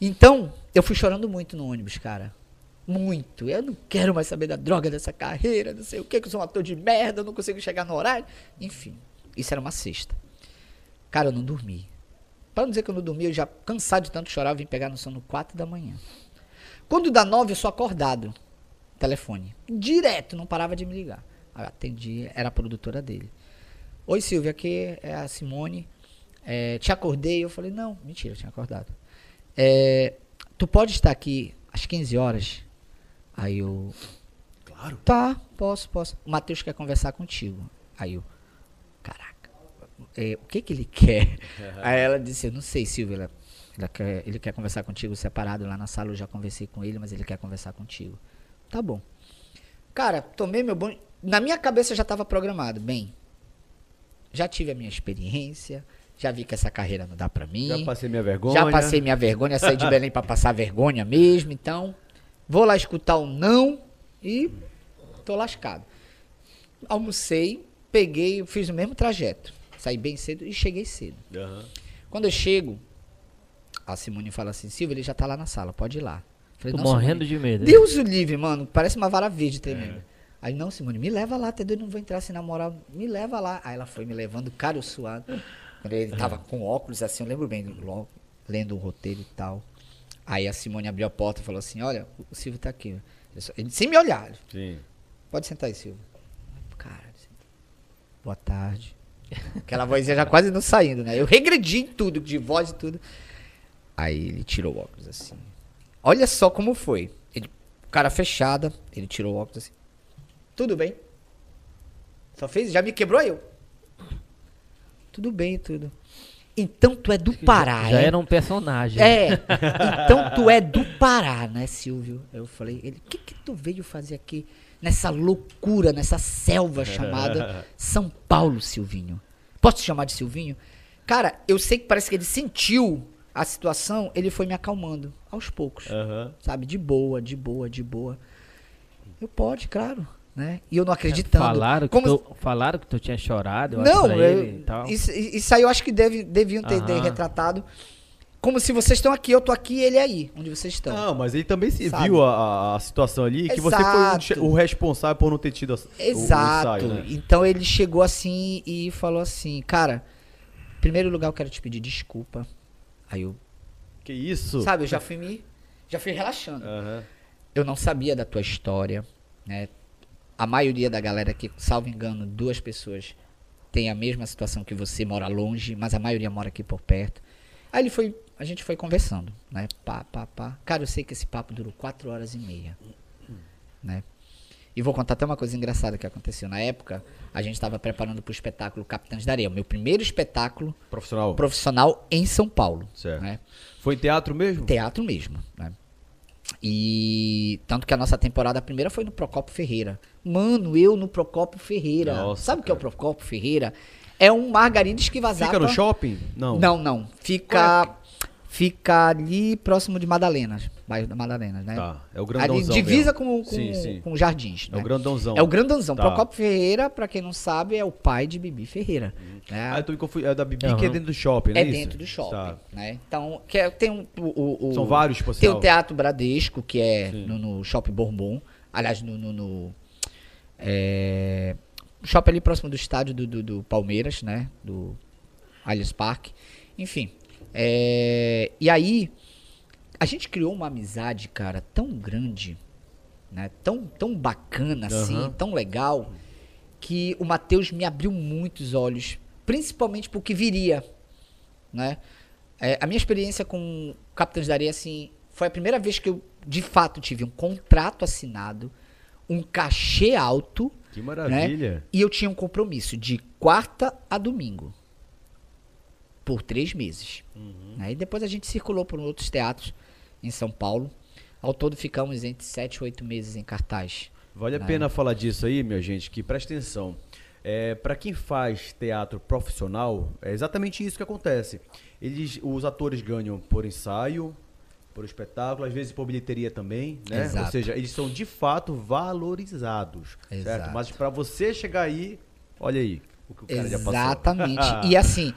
Então, eu fui chorando muito no ônibus, cara. Muito. Eu não quero mais saber da droga dessa carreira, não sei o que, que eu sou um ator de merda, eu não consigo chegar no horário. Enfim, isso era uma sexta. Cara, eu não dormi. Pra não dizer que eu não dormi, eu já cansado de tanto chorar, eu vim pegar no sono 4 da manhã. Quando dá 9, eu sou acordado. Telefone. Direto, não parava de me ligar. Aí eu atendi, era a produtora dele. Oi, Silvia, aqui é a Simone. É, te acordei. Eu falei, não, mentira, eu tinha acordado. É, tu pode estar aqui às 15 horas? Aí eu. Claro. Tá, posso, posso. O Matheus quer conversar contigo. Aí eu. Caraca. é, o que que ele quer? Aí ela disse, eu não sei, Silvia. Ela, ela quer, ele quer conversar contigo separado lá na sala. Eu já conversei com ele, mas ele quer conversar contigo. Tá bom. Cara, tomei meu banho. Na minha cabeça já estava programado. Bem, já tive a minha experiência. Já vi que essa carreira não dá pra mim. Já passei minha vergonha. Já passei minha vergonha, saí de Belém pra passar vergonha mesmo, então vou lá escutar o não e tô lascado. Almocei, peguei, fiz o mesmo trajeto. Saí bem cedo e cheguei cedo. Aham. Quando eu chego, a Simone fala assim: Silvia, ele já tá lá na sala, pode ir lá. Falei, Tô "Não, morrendo Simone, de medo. Deus o livre, mano. Parece uma vara verde tremenda. Aí, não, Simone, me leva lá, até doido, não vou entrar assim na moral. Me leva lá. Aí ela foi me levando, cara, eu suado. Quando ele tava com óculos, assim, eu lembro bem, logo, lendo o roteiro e tal. Aí a Simone abriu a porta e falou assim: Olha, o Silvio tá aqui. Ele, só- ele- sem me olhar. Sim. Pode sentar aí, Silvio. Boa tarde. Aquela vozinha já quase não saindo, né? Eu regredi em tudo, de voz e tudo. Aí ele tirou o óculos assim. Olha só como foi. Ele, cara fechada, ele tirou o óculos assim. Tudo bem. Só fez, já me quebrou eu. Tudo bem, tudo. Então tu é do Pará, Já é? era um personagem. É, então tu é do Pará, né, Silvio? Eu falei, ele, o que que tu veio fazer aqui nessa loucura, nessa selva chamada São Paulo, Silvinho? Posso te chamar de Silvinho? Cara, eu sei que parece que ele sentiu a situação, ele foi me acalmando, aos poucos, Aham. sabe? De boa, de boa, de boa. Eu pode, claro, né? E eu não acreditando. Falaram que, Como- tu, falaram que tu tinha chorado, eu acho, não, eu- ele e tal. isso, isso aí eu acho que deve, deviam ter, ter retratado. como se vocês estão aqui, eu tô aqui e ele aí, onde vocês estão. Não, mas ele também se Sabe? viu a, a situação ali, que você Exato. foi o responsável por não ter tido a, o- Exato. o ensaio, né? Então ele chegou assim e falou assim, cara, em primeiro lugar eu quero te pedir desculpa. Aí eu, Que isso? sabe, eu já fui me, já fui relaxando. Aham. Eu não sabia da tua história, né? A maioria da galera aqui, salvo engano, duas pessoas tem a mesma situação que você, mora longe, mas a maioria mora aqui por perto. Aí ele foi, a gente foi conversando, né? Pá, pá, pá. Cara, eu sei que esse papo durou quatro horas e meia, né? E vou contar até uma coisa engraçada que aconteceu. Na época, a gente estava preparando para o espetáculo Capitães da Areia, o meu primeiro espetáculo Profissional. profissional em São Paulo. Certo. Né? Foi teatro mesmo? Teatro mesmo, né? E tanto que a nossa temporada primeira foi no Procopio Ferreira. Mano, eu no Procopio Ferreira. Nossa, Sabe o que é o. Procopio Ferreira? É um Margarides que vazava. Fica no shopping? Não. Não, não. Fica fica ali próximo de Madalenas, bairro da Madalenas, né? Tá, é o ali grandãozão divisa mesmo. com, com, Sim, sim. com Jardins, É né? o grandãozão. É o grandãozão. Tá. Procopio Ferreira, pra quem não sabe, é o pai de Bibi Ferreira. né? Ah, eu tô me confundindo. É da Bibi Aham. que é dentro do shopping, né? É dentro do shopping, né? Então, que é- tem um, o, o- São vários, por Tem o Teatro Bradesco, que é no, no Shopping Bourbon. Aliás, no... no, no é, shopping ali próximo do estádio do, do, do Palmeiras, né? Do Allianz Parque. Enfim. é, e aí, a gente criou uma amizade, cara, tão grande, né? Tão, tão bacana, assim, Aham. tão legal, que o Matheus me abriu muitos olhos, principalmente porque viria, né? É, a minha experiência com Capitães da Areia, assim, foi a primeira vez que eu, de fato, tive um contrato assinado, um cachê alto, Que maravilha. e eu tinha um compromisso de quarta a domingo. Por três meses. Uhum. Aí depois a gente circulou por outros teatros em São Paulo. Ao todo ficamos entre sete e oito meses em cartaz. Vale a Né? pena falar disso aí, minha gente, que presta atenção. É, para quem faz teatro profissional, é exatamente isso que acontece. Eles, os atores ganham por ensaio, por espetáculo, às vezes por bilheteria também, né? Ou Exato. seja, eles são de fato valorizados, certo? Exato. Mas para você chegar aí, olha aí o que o cara já passou. Exatamente. e assim,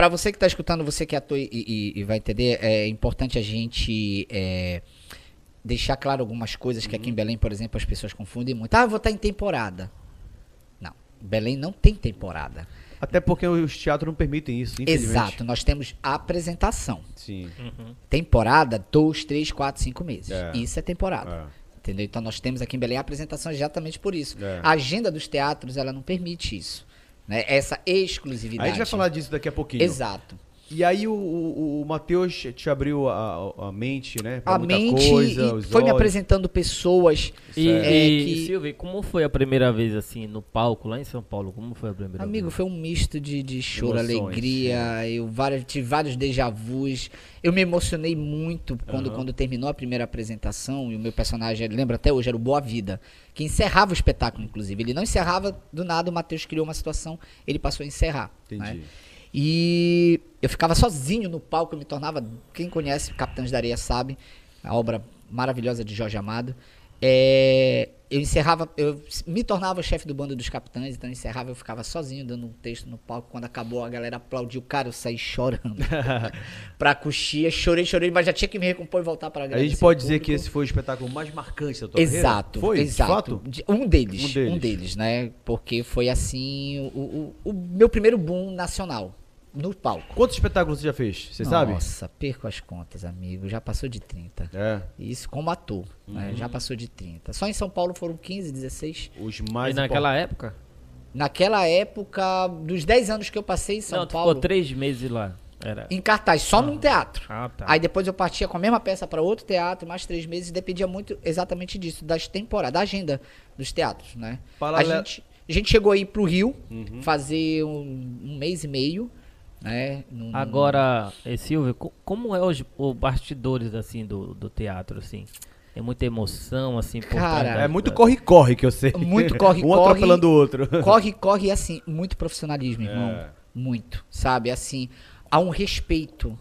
pra você que tá escutando, você que é ator e, e- e vai entender, é importante a gente é, deixar claro algumas coisas que Uhum. aqui em Belém, por exemplo, as pessoas confundem muito. Ah, eu vou estar em temporada. Não. Belém não tem temporada. Até porque os teatros não permitem isso, infelizmente. Exato. Nós temos apresentação. Sim. Temporada, dois, três, quatro, cinco meses. É. Isso é temporada. É. Entendeu? Então nós temos aqui em Belém a apresentação exatamente por isso. É. A agenda dos teatros, ela não permite isso. Né? Essa exclusividade. Aí a gente vai falar disso daqui a pouquinho. Exato. E aí o, o, o Matheus te abriu a, a mente, né? pra A muita mente coisa, e os foi me apresentando pessoas. E, É e, que- Silvio, como foi a primeira vez assim no palco lá em São Paulo? Como foi a primeira Amigo, vez? foi um misto de, de choro, Emoções, alegria. Eu várias, tive vários déjà vus. Eu me emocionei muito quando, Aham. quando terminou a primeira apresentação. E o meu personagem, lembra até hoje, era o Boa Vida. Que encerrava o espetáculo, inclusive. Ele não encerrava do nada, o Matheus criou uma situação, ele passou a encerrar. Entendi. né? E eu ficava sozinho no palco, eu me tornava. Quem conhece Capitães da Areia sabe, a obra maravilhosa de Jorge Amado. É, eu encerrava, eu me tornava o chefe do bando dos capitães, então eu encerrava, eu ficava sozinho dando um texto no palco. Quando acabou, a galera aplaudiu, cara, eu saí chorando. pra coxia, chorei, chorei, mas já tinha que me recompor e voltar para A gente pode dizer que esse foi o espetáculo mais marcante da tua carreira? Exato, Foi, de exato. fato? De- Um deles, Um um deles. deles, né? Porque foi assim o, o, o meu primeiro boom nacional no palco. Quantos espetáculos você já fez? Você sabe? Nossa, perco as contas, amigo. Já passou de 30. É. Isso como ator, né? Uhum. Já passou de 30. Só em São Paulo foram 15, 16. Os E mais naquela época? Naquela época, dos 10 anos que eu passei em São não, tu Paulo, ficou três meses lá. Era. em cartaz, só num teatro. Ah, tá. Aí depois eu partia com a mesma peça para outro teatro, mais três meses, e dependia muito exatamente disso, das temporadas, da agenda dos teatros, né? Paralelo- A, gente, a gente chegou aí pro Rio, Uhum. fazer um, um mês e meio, né? num- Agora, eh, Silvio, co- como é os, os bastidores assim do, do teatro assim? Tem muita emoção assim por Cara, da- É muito corre-corre que eu sei. Muito corre, um corre. atropelando o outro. Corre, corre, assim, muito profissionalismo, irmão. É. Muito, sabe? Assim, há um respeito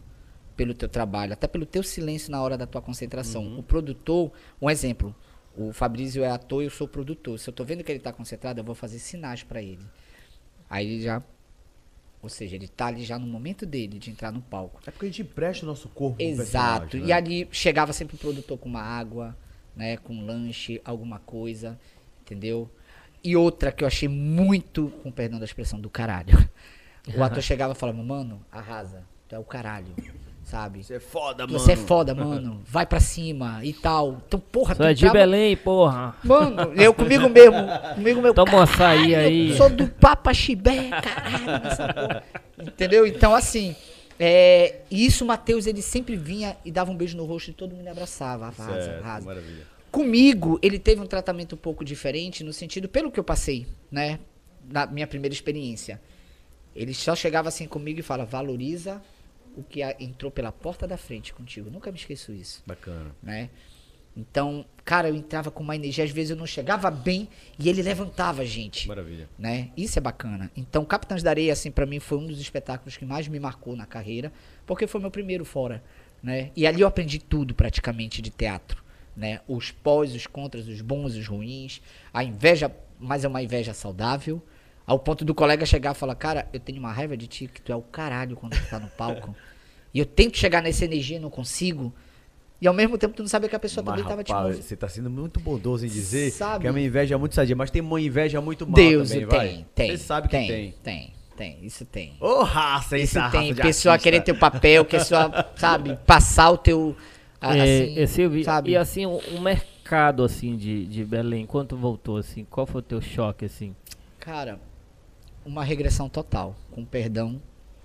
pelo teu trabalho, até pelo teu silêncio na hora da tua concentração. Uhum. O produtor, um exemplo, o Fabrício é ator e eu sou produtor. Se eu tô vendo que ele tá concentrado, eu vou fazer sinais pra ele. Aí ele já Ou seja, ele tá ali já no momento dele de entrar no palco. É porque a gente empresta o nosso corpo Exato. personagem, E né? ali chegava sempre o produtor com uma água, né? Com um lanche, alguma coisa, entendeu? E outra que eu achei muito, com perdão da expressão, do caralho. O ator chegava e falava, mano, arrasa, tu é o caralho, sabe? Você é foda, mano. Você é foda, mano. Vai pra cima e tal. Então, porra, Tu é de Belém, porra. Mano, eu comigo mesmo. Comigo mesmo. Toma um açaí "Caralho, aí." eu Sou do Papa Chibé, caralho. Essa porra. Entendeu? Então, assim. É, e isso, o Matheus, ele sempre vinha e dava um beijo no rosto e todo mundo abraçava. Arrasa, Certo, arrasa. maravilha. Comigo, ele teve um tratamento um pouco diferente, no sentido, pelo que eu passei, né? Na minha primeira experiência. Ele só chegava assim comigo e fala: valoriza o que a- entrou pela porta da frente contigo. Nunca me esqueço isso Bacana. né? Então, cara, eu entrava com uma energia, às vezes eu não chegava bem e ele levantava a gente, Maravilha. né? Isso é bacana. Então, Capitães da Areia, assim, pra mim foi um dos espetáculos que mais me marcou na carreira, porque foi meu primeiro fora, né? E ali eu aprendi tudo praticamente de teatro, né? Os pós, os contras, os bons, os ruins, a inveja, mas é uma inveja saudável, ao ponto do colega chegar e falar, cara, eu tenho uma raiva de ti que tu é o caralho quando tu tá no palco. e eu tento chegar nessa energia e não consigo. E ao mesmo tempo tu não sabe que a pessoa Mas, também tava te movendo. você tá sendo muito bondoso em dizer Sabe? que é uma inveja muito sadia, mas tem uma inveja muito mal Deus também, tem, vai. tem. Você sabe que tem. tem. Tem, tem, isso tem. Ô, raça, Isso tem. raça de Pessoa artista. querer teu papel, pessoa, sabe, passar o teu. É, assim, é, Silvio, sabe? e assim, o, o mercado assim de, de Belém, quando voltou assim, qual foi o teu choque assim? Cara, uma regressão total, com perdão.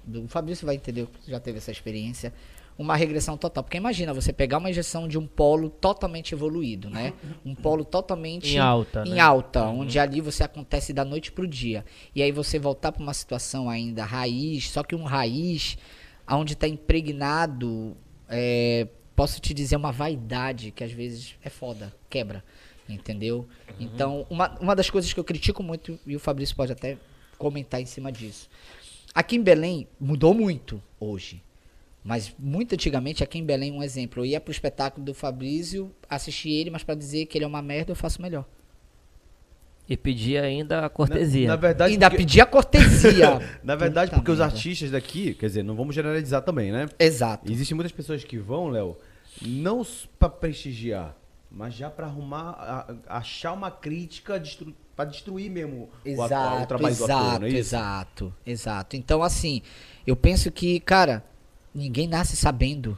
O Fabrício vai entender, porque já teve essa experiência. Uma regressão total. Porque imagina você pegar uma injeção de um polo totalmente evoluído, né? Um polo totalmente Em alta, em né? alta, onde ali você acontece da noite pro dia. E aí você voltar para uma situação ainda raiz, só que um raiz onde está impregnado, é, posso te dizer, uma vaidade que às vezes é foda, quebra. Entendeu? Então, uma, uma das coisas que eu critico muito, e o Fabrício pode até comentar em cima disso. Aqui em Belém mudou muito hoje. Mas muito antigamente, aqui em Belém, um exemplo, eu ia pro espetáculo do Fabrício, assistir ele, mas pra dizer que ele é uma merda, eu faço melhor. E pedir ainda a cortesia. Na, na verdade, Ainda porque- pedir a cortesia. na verdade Puta porque os merda. artistas daqui, quer dizer, não vamos generalizar também, né? Exato. Existem muitas pessoas que vão, Léo, não pra prestigiar, mas já pra arrumar, a- achar uma crítica destru, pra destruir mesmo o, ator- Exato, o trabalho exato, do ator, não é isso? exato, exato. Então, assim, eu penso que, cara, ninguém nasce sabendo.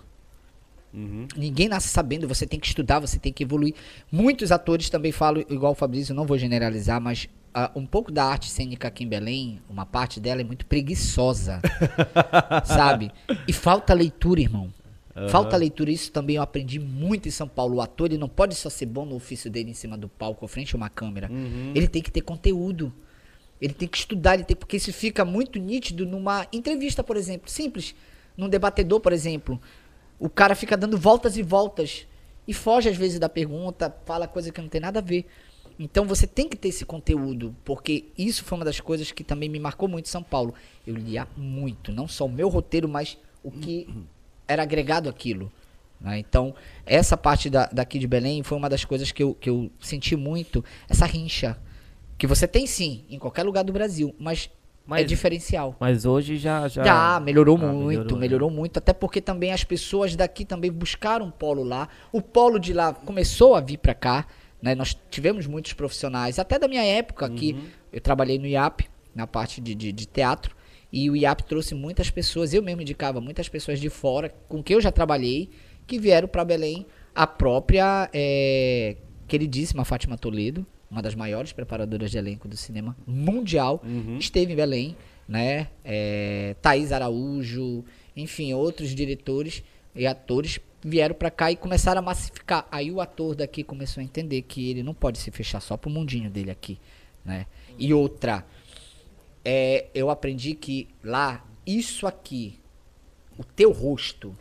Uhum. Ninguém nasce sabendo, você tem que estudar, você tem que evoluir. Muitos atores também falam, igual o Fabrício, eu não vou generalizar, mas ah, um pouco da arte cênica aqui em Belém, uma parte dela é muito preguiçosa, sabe? E falta leitura, irmão. Falta leitura, isso também eu aprendi muito em São Paulo. O ator ele não pode só ser bom no ofício dele em cima do palco, ou frente a uma câmera. Ele tem que ter conteúdo. Ele tem que estudar, ele tem, porque isso fica muito nítido numa entrevista, por exemplo. Simples. Num debatedor, por exemplo. O cara fica dando voltas e voltas e foge às vezes da pergunta, fala coisa que não tem nada a ver. Então você tem que ter esse conteúdo, porque isso foi uma das coisas que também me marcou muito em São Paulo. Eu lia muito, não só o meu roteiro, mas o que era agregado àquilo. né? Então, essa parte da, daqui de Belém foi uma das coisas que eu, que eu senti muito, essa rincha. Que você tem sim, em qualquer lugar do Brasil, mas, é Mas- diferencial. Mas hoje já já Já, melhorou Ah, muito, melhorou, né? muito. Até porque também as pessoas daqui também buscaram um polo lá. O polo de lá começou a vir pra cá. Né? Nós tivemos muitos profissionais, até da minha época aqui. Uhum. Eu trabalhei no IAP, na parte de, de, de teatro. E o IAP trouxe muitas pessoas, eu mesmo indicava muitas pessoas de fora, com quem eu já trabalhei, que vieram para Belém. A própria é, queridíssima Fátima Toledo, uma das maiores preparadoras de elenco do cinema mundial, esteve em Belém, né? É, Thaís Araújo, enfim, outros diretores e atores vieram para cá e começaram a massificar. Aí o ator daqui começou a entender que ele não pode se fechar só pro mundinho dele aqui, né? E outra, é, eu aprendi que lá, isso aqui, o teu rosto,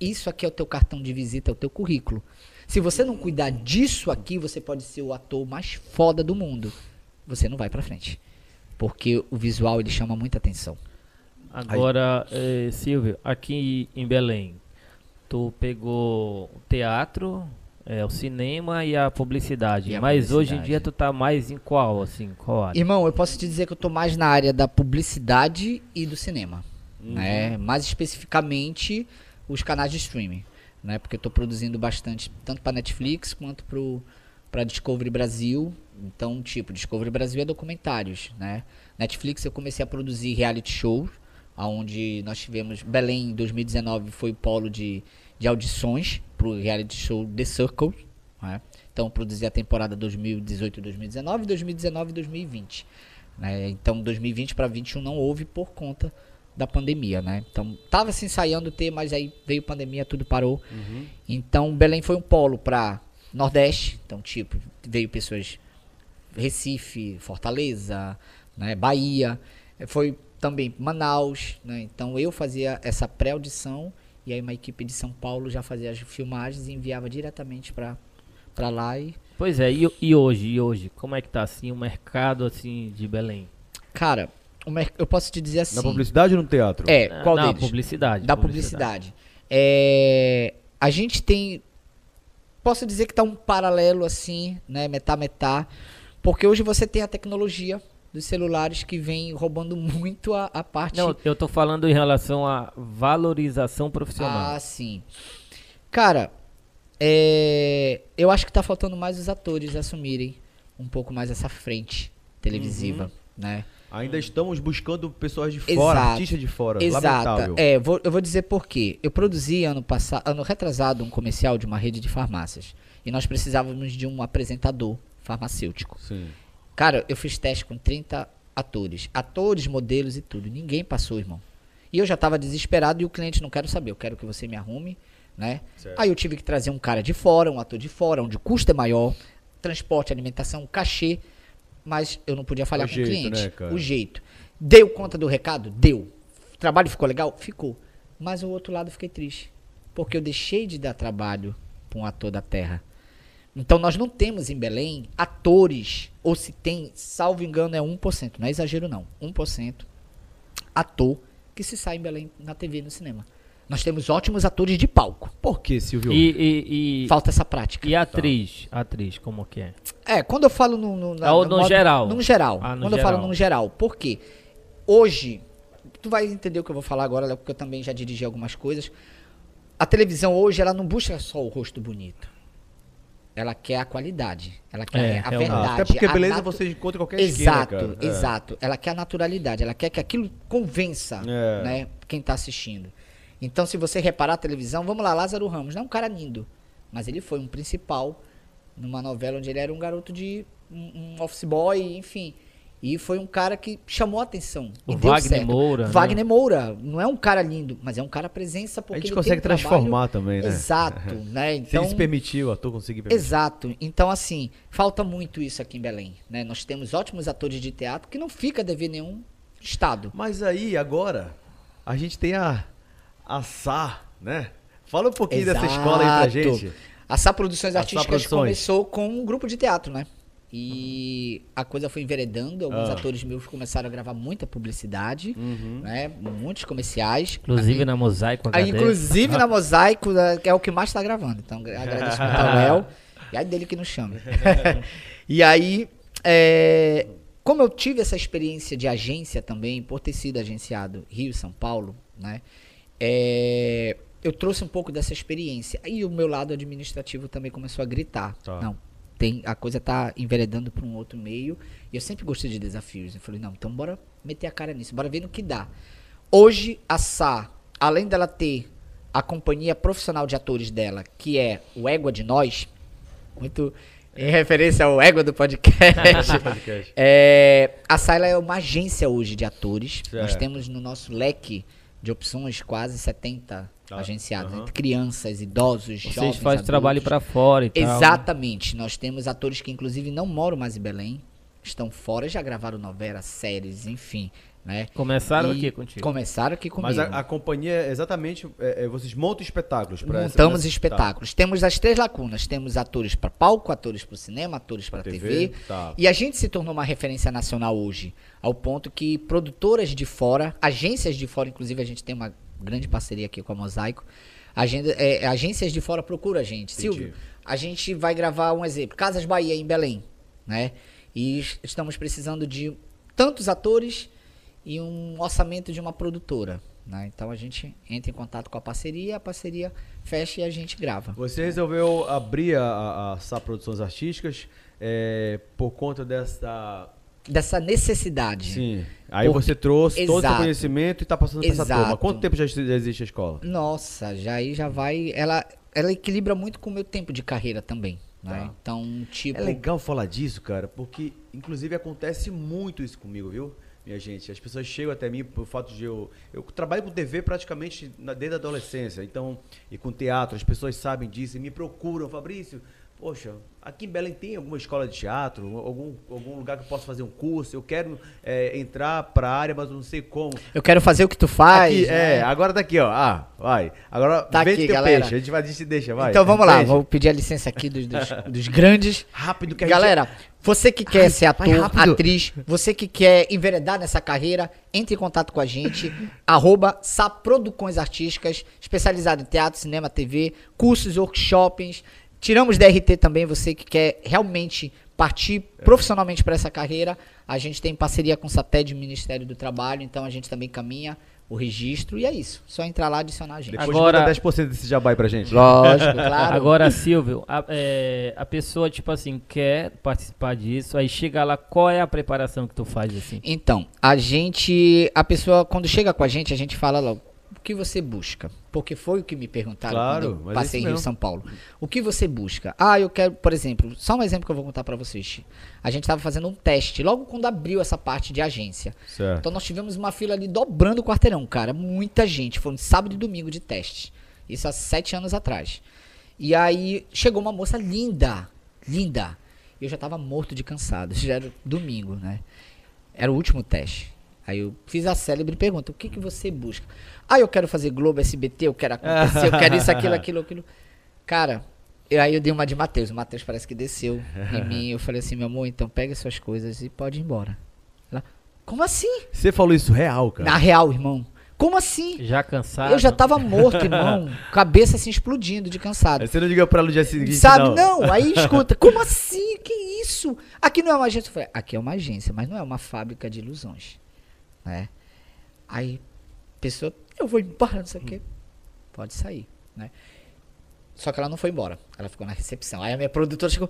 isso aqui é o teu cartão de visita, é o teu currículo. Se você não cuidar disso aqui, você pode ser o ator mais foda do mundo. Você não vai pra frente. Porque o visual ele chama muita atenção. Agora, eh, Silvio, aqui em Belém, tu pegou teatro, É, o cinema e a publicidade. E a Mas hoje em publicidade. dia tu tá mais em qual, assim, qual área? Irmão, eu posso te dizer que eu tô mais na área da publicidade e do cinema. Uhum. Né? Mais especificamente os canais de streaming. Né? Porque eu tô produzindo bastante, tanto para Netflix quanto pro, pra Discovery Brasil. Então, tipo, Discovery Brasil é documentários. Né? Netflix eu comecei a produzir reality shows, onde nós tivemos. Belém em 2019 foi o polo de, de audições pro reality show The Circle. Né? Então, eu produzi a temporada 2018 e 2019, 2019 e 2020. Né? Então, 2020 para 2021 não houve por conta da pandemia, né? Então, tava se ensaiando ter, mas aí veio pandemia, tudo parou. Então, Belém foi um polo para Nordeste. Então, tipo, veio pessoas Recife, Fortaleza, né? Bahia. Foi também Manaus, né? Então, eu fazia essa pré-audição e aí uma equipe de São Paulo já fazia as filmagens e enviava diretamente para para lá e Pois é, e, e hoje, e hoje, como é que tá assim o mercado assim de Belém? cara, o mer- eu posso te dizer assim. Na publicidade ou no teatro? É, Ah, qual não, deles? publicidade. da publicidade. É, a gente tem. Posso dizer que tá um paralelo assim, né? Metá, metá. Porque hoje você tem a tecnologia dos celulares que vem roubando muito a, a parte. Não, eu tô falando em relação à valorização profissional. ah, sim. Cara, é, eu acho que tá faltando mais os atores assumirem um pouco mais essa frente televisiva, Uhum. né? Ainda estamos buscando pessoas de fora, Exato. artistas de fora. Exato. Lamentável. É, vou- eu vou dizer por quê. Eu produzi ano passado, ano retrasado, um comercial de uma rede de farmácias. E nós precisávamos de um apresentador farmacêutico. Sim. Cara, eu fiz teste com 30 atores. Atores, modelos e tudo. Ninguém passou, irmão. E eu já tava desesperado e o cliente não quero saber. Eu quero que você me arrume, né? Certo. Aí eu tive que trazer um cara de fora, um ator de fora, onde o custo é maior. Transporte, alimentação, cachê. Mas eu não podia falhar O com jeito, o cliente. né, cara? O jeito. Deu conta do recado? Deu. O trabalho ficou legal? Ficou. Mas o outro lado eu fiquei triste. Porque eu deixei de dar trabalho para um ator da terra. Então nós não temos em Belém atores, ou se tem, salvo engano, é 1%, não é exagero não, 1% ator que se sai em Belém na TV e no cinema. Nós temos ótimos atores de palco. Por que, Silvio? E, e, e, Falta essa prática. e atriz? Atriz, como que é? É, quando eu falo no, no, Ah, ou no geral. No geral. Ah, no quando eu falo geral. no geral. Por quê? Hoje, tu vai entender o que eu vou falar agora, porque eu também já dirigi algumas coisas. A televisão hoje, ela não busca só o rosto bonito. Ela quer a qualidade. Ela quer É, a verdade. até porque a beleza natu- você encontra em qualquer Exato, esquina, cara. É. exato. Ela quer a naturalidade, ela quer que aquilo convença É. né, quem tá assistindo. Então, se você reparar a televisão, vamos lá, Lázaro Ramos, não é um cara lindo, mas ele foi um principal numa novela onde ele era um garoto de um, um office boy, enfim. E foi um cara que chamou a atenção. O Wagner. Moura, né? Wagner Moura, não é um cara lindo, mas é um cara presença porque A gente ele consegue transformar trabalho- também, né? Exato, né? Se Então, ele se permitir, o ator conseguir permitir. Exato. Então, assim, falta muito isso aqui em Belém. Né? Nós temos ótimos atores de teatro que não fica a dever nenhum estado. Mas aí, agora, a gente tem a, a Sá, né? Fala um pouquinho dessa escola aí pra Exato. gente. A Sá Produções A Sá Artísticas Produções. começou com um grupo de teatro, né? E a coisa foi enveredando. Alguns Ah. atores meus começaram a gravar muita publicidade, Uhum. né? Muitos comerciais. Inclusive Aí- na Mosaico aí, inclusive na Mosaico, né, que é o que mais tá gravando. Então, agradeço muito ao Léo. E aí dele que nos chama. e aí, é, como eu tive essa experiência de agência também, por ter sido agenciado Rio e São Paulo, né? é, eu trouxe um pouco dessa experiência. Aí o meu lado administrativo também começou a gritar. Tá. Não, tem, a coisa tá enveredando para um outro meio. E eu sempre gostei de desafios. Eu falei, não, então bora meter a cara nisso, bora ver no que dá. Hoje, a Sá, além dela ter a companhia profissional de atores dela, que é o Égua de Nós, muito em referência ao Égua do podcast, Podcast. é, a Sá ela é uma agência hoje de atores. Nós Certo. temos no nosso leque de opções quase 70 Tá. agenciados, Aham. entre crianças, idosos, Vocês jovens, fazem trabalho pra fora e tal. né? Exatamente. Nós temos atores que inclusive não moram mais em Belém, estão fora, já gravaram novelas, séries, enfim, né? Começaram E aqui contigo. Começaram aqui comigo. Mas a, a companhia é exatamente. é, é, vocês montam espetáculos essa- Montamos nessa- espetáculos. Temos as três lacunas. Temos atores para palco, atores para cinema, atores para TV. TV, tá. E a gente se tornou uma referência nacional hoje, ao ponto que produtoras de fora, agências de fora, inclusive a gente tem uma grande parceria aqui com a Mosaico. agenda- é, agências de fora procuram a gente. Entendi. Silvio, a gente vai gravar um exemplo, Casas Bahia em Belém, né? E estamos precisando de tantos atores e um orçamento de uma produtora. Né? Então a gente entra em contato com a parceria, a parceria fecha e a gente grava. Você resolveu abrir a, a SAP Produções Artísticas é, por conta dessa. Dessa necessidade. Sim. Aí você trouxe Exato. todo o conhecimento e está passando para essa turma. Quanto tempo já existe a escola? Nossa, já aí já vai. Ela, ela equilibra muito com o meu tempo de carreira também. Né? Tá. Então, tipo. É legal falar disso, cara, porque inclusive acontece muito isso comigo, viu? minha gente. As pessoas chegam até mim por fato de eu. Eu trabalho com TV praticamente desde a adolescência, então, e com teatro, as pessoas sabem disso e me procuram, Fabrício. Poxa, aqui em Belém tem alguma escola de teatro, algum, algum lugar que eu possa fazer um curso? Eu quero é, entrar para a área, mas não sei como. Eu quero fazer o que tu faz. Aqui, né? É, agora daqui, ó. Ah, vai. Agora tá aqui, galera. Peixe. A gente vai te deixa, vai. Então vamos lá, vou pedir a licença aqui dos, dos, dos grandes. Rápido que a Galera, gente... você que quer ai, ser ator, atriz, você que quer enveredar nessa carreira, entre em contato com a gente. arroba Saproducões Artísticas, especializado em teatro, cinema, TV, cursos, workshops Tiramos DRT também, você que quer realmente partir profissionalmente para essa carreira. A gente tem parceria com o SATED Ministério do Trabalho, então a gente também caminha o registro e é isso. Só entrar lá e adicionar a gente. Depois Agora, manda 10% desse jabai pra gente. Lógico, claro. Agora, Silvio, a, é, a, pessoa, tipo assim, quer participar disso, aí chega lá, qual é a preparação que tu faz assim? Então, a gente, a pessoa, quando chega com a gente, a gente fala logo, que você busca? Porque foi o que me perguntaram claro, quando eu passei em Rio São Paulo. O que você busca? Ah, eu quero, por exemplo, só um exemplo que eu vou contar para vocês. A gente estava fazendo um teste logo quando abriu essa parte de agência. Certo. Então nós tivemos uma fila ali dobrando o quarteirão, cara. Muita gente. Foi um sábado e domingo de teste. Isso há sete anos atrás. E aí chegou uma moça linda, linda. Eu já estava morto de cansado. Já era domingo, né? Era o último teste. Aí eu fiz a célebre pergunta: o que, que você busca? Ah, eu quero fazer Globo, SBT, eu quero acontecer, eu quero isso, aquilo, aquilo, aquilo. Cara, eu, aí eu dei uma de Matheus. O Matheus parece que desceu em mim. Eu falei assim: meu amor, então pega suas coisas e pode ir embora. Ela, como assim? Você falou isso real, cara? Na real, irmão. Como assim? Já cansado? Eu já tava morto, irmão. Cabeça assim explodindo de cansado. Aí você não ligou pra ela no dia seguinte, Sabe, não. não. Aí escuta, como assim? Que isso? Aqui não é uma agência. Eu falei, aqui é uma agência, mas não é uma fábrica de ilusões né? Aí, pessoa, eu vou embora, não sei o quê. Pode sair, né? Só que ela não foi embora. Ela ficou na recepção. Aí a minha produtora chegou,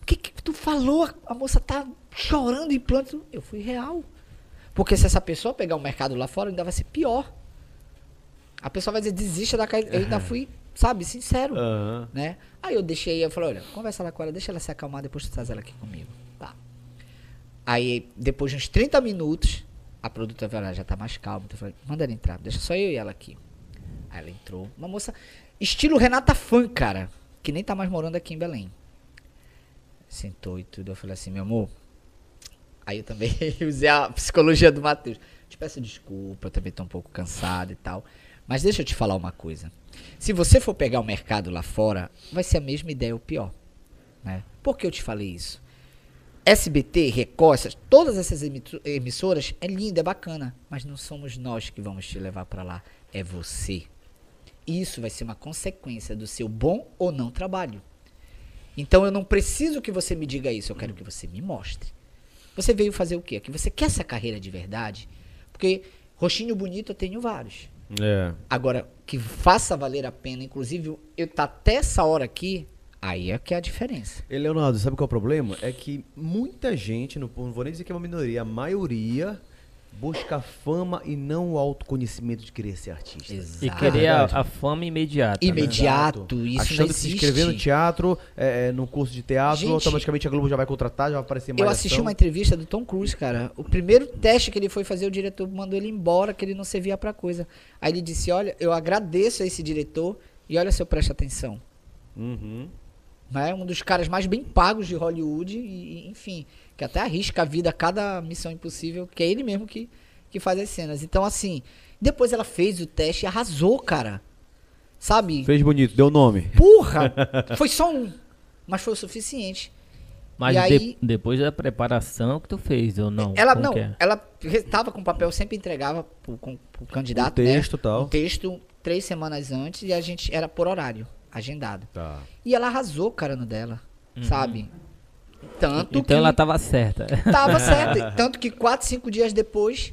o que que tu falou? A moça tá chorando em planto. Eu fui real. Porque se essa pessoa pegar o mercado lá fora, ainda vai ser pior. A pessoa vai dizer, desista da caída. Eu ainda fui, sabe, sincero. Uhum. Né? Aí eu deixei, eu falei, olha, conversa lá com ela, deixa ela se acalmar, depois tu traz ela aqui comigo. Tá. Aí, depois de uns 30 minutos, a produtora falou, já tá mais calma. Então eu falei, manda ela entrar, deixa só eu e ela aqui. Aí ela entrou. Uma moça, estilo Renata Fã, cara, que nem tá mais morando aqui em Belém. Sentou e tudo. Eu falei assim, meu amor. Aí eu também usei a psicologia do Matheus. Te peço desculpa, eu também tô um pouco cansado e tal. Mas deixa eu te falar uma coisa. Se você for pegar o mercado lá fora, vai ser a mesma ideia ou pior. Né? Por que eu te falei isso? SBT, Record, todas essas emissoras é linda, é bacana, mas não somos nós que vamos te levar para lá, é você. Isso vai ser uma consequência do seu bom ou não trabalho. Então eu não preciso que você me diga isso, eu quero que você me mostre. Você veio fazer o quê? Que você quer essa carreira de verdade? Porque roxinho bonito eu tenho vários. É. Agora, que faça valer a pena, inclusive eu tá até essa hora aqui, Aí é que é a diferença. E Leonardo, sabe qual é o problema? É que muita gente, não vou nem dizer que é uma minoria, a maioria busca fama e não o autoconhecimento de querer ser artista. Exato. E querer a, a fama imediata. Né? Imediato, né? isso Achando que se inscrever no teatro, é, é, no curso de teatro, gente, automaticamente a Globo já vai contratar, já vai aparecer mais. Eu assisti uma entrevista do Tom Cruise, cara. O primeiro teste que ele foi fazer, o diretor mandou ele embora, que ele não servia pra coisa. Aí ele disse: Olha, eu agradeço a esse diretor e olha se eu presto atenção. Uhum né? Um dos caras mais bem pagos de Hollywood e, enfim, que até arrisca a vida a cada missão impossível, que é ele mesmo que, que faz as cenas. Então, assim, depois ela fez o teste e arrasou, cara. Sabe? Fez bonito, deu nome. Porra! foi só um, mas foi o suficiente. Mas aí, de, depois da preparação que tu fez, ou não? Ela Como não, é? ela estava com papel, sempre entregava pro, com, pro candidato, o texto né? tal. Um texto três semanas antes e a gente era por horário. Agendado. Tá. E ela arrasou, cara, no dela, sabe? Tanto Então que ela tava certa. tava certo. Tanto que quatro, cinco dias depois,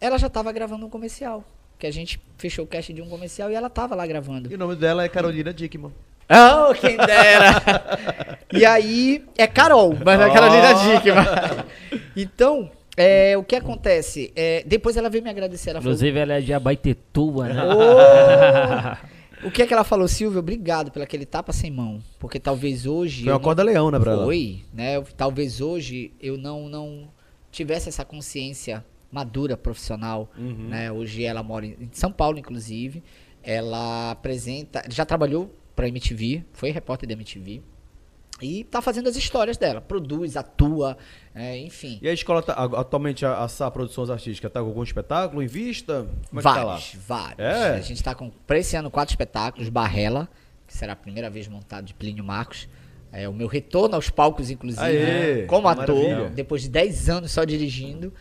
ela já tava gravando um comercial. Que a gente fechou o cast de um comercial e ela tava lá gravando. E o nome dela é Carolina Dickman. Oh, quem dera! e aí, é Carol, mas não é Carolina Oh. Dickman. Então, é, o que acontece? É, depois ela veio me agradecer. Ela falou, Inclusive ela é de Abaitetuba, né? "Ô!" O que é que ela falou, Silvio? Obrigado pelo aquele tapa sem mão. Porque talvez hoje. Foi uma corda leão, né, pra ela? Foi, né? Eu- Talvez hoje eu não, não tivesse essa consciência madura profissional, Uhum. né? Hoje ela mora em em São Paulo, inclusive. Ela apresenta, já trabalhou pra MTV, foi repórter da MTV. E tá fazendo as histórias dela, produz, atua, é, enfim. E a escola, tá, atualmente, a, a Produções Artísticas, tá com algum espetáculo em vista? Como é tá vários, vários. É? A gente tá com, pra esse ano, quatro espetáculos. Barrela, que será a primeira vez montado de Plínio Marcos. É o meu retorno aos palcos, inclusive, Aê, como ator, maravilha. depois de 10 anos só dirigindo.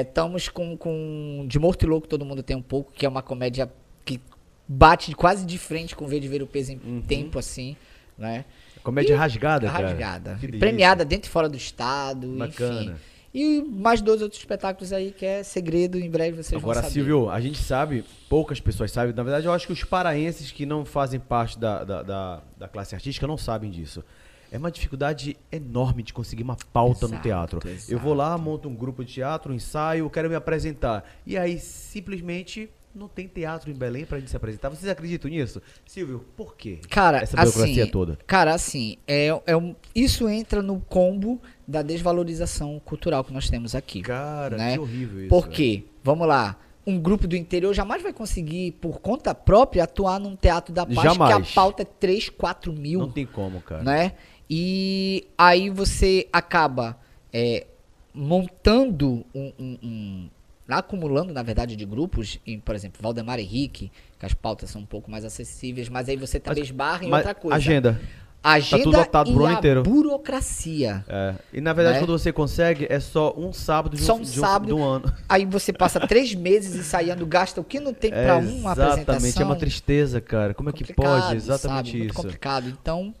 Estamos com, com De Morto e Louco Todo Mundo Tem Um Pouco, que é uma comédia que bate quase de frente com V de Ver o Peso em Uhum. tempo, assim, né? Comédia E- rasgada, cara. Rasgada. Premiada dentro e fora do estado, Bacana. enfim. E mais dois outros espetáculos aí que é segredo, em breve vocês Agora, vão saber. Silvio, a gente sabe, poucas pessoas sabem, na verdade eu acho que os paraenses que não fazem parte da, da, da, da classe artística não sabem disso. É uma dificuldade enorme de conseguir uma pauta no Exato, teatro. exato. Eu vou lá, monto um grupo de teatro, um ensaio, quero me apresentar. E aí, simplesmente, não tem teatro em Belém pra gente se apresentar. Vocês acreditam nisso? Silvio, por quê? Cara, Essa burocracia assim, toda. Cara, assim, é, é um, isso entra no combo da desvalorização cultural que nós temos aqui. Cara, né? que horrível isso. Por quê? Vamos lá. Um grupo do interior jamais vai conseguir, por conta própria, atuar num teatro da paz Jamais. que a pauta é 3, 4 mil. Não tem como, cara. né? E aí você acaba é, montando um, um- um- acumulando, na verdade, de grupos, em, por exemplo, Valdemar Henrique, que as pautas são um pouco mais acessíveis, mas aí você também Mas- esbarra em Mas outra coisa. Agenda. Agenda tudo lotado pro ano a inteiro. burocracia. É. E na verdade, Né? quando você consegue, é só um sábado de um, Só um de um- sábado. um ano. Aí você passa três meses ensaiando, gasta o que não tem pra uma exatamente, apresentação. é uma tristeza, cara. Como é que pode? Exatamente sabe? Muito isso. complicado. Então,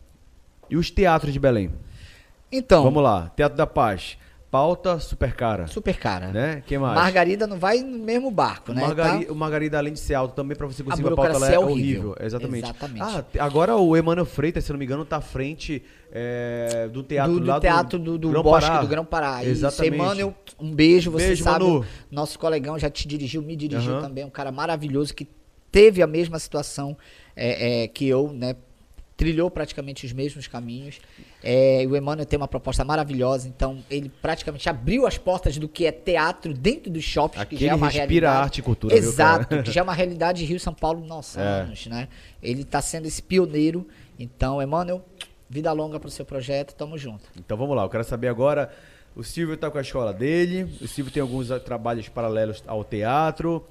E os teatros de Belém? então Vamos lá. Teatro da Paz. Pauta super cara. super cara. Né? Quem mais? Margarida não vai no mesmo barco, né? Margari- Tá? O Margarida, além de ser alto, também pra você conseguir uma pauta lá é é horrível. horrível. Exatamente. Exatamente. Ah, agora o Emmanuel Freitas, se não me engano, tá à frente é, do teatro do, do lá teatro do, do Grão Bosque Pará. do Grão Pará. Exatamente. Emmanuel, um beijo, você Beijo, sabe. Manu. Nosso colegão já te dirigiu, me dirigiu Aham. também, um cara maravilhoso que teve a mesma situação é, é, que eu, né? Trilhou praticamente os mesmos caminhos. É, o Emmanuel tem uma proposta maravilhosa, então ele praticamente abriu as portas do que é teatro dentro dos shoppings, Aqui que já é ele uma respira realidade. arte e cultura, viu, Exato, cara? que já é uma realidade de Rio São Paulo, nossa, É. anos, né? Ele está sendo esse pioneiro. Então, Emmanuel, vida longa pro seu projeto, tamo junto. Então vamos lá, eu quero saber agora. O Silvio tá com a escola dele, o Silvio tem alguns ah, trabalhos paralelos ao teatro.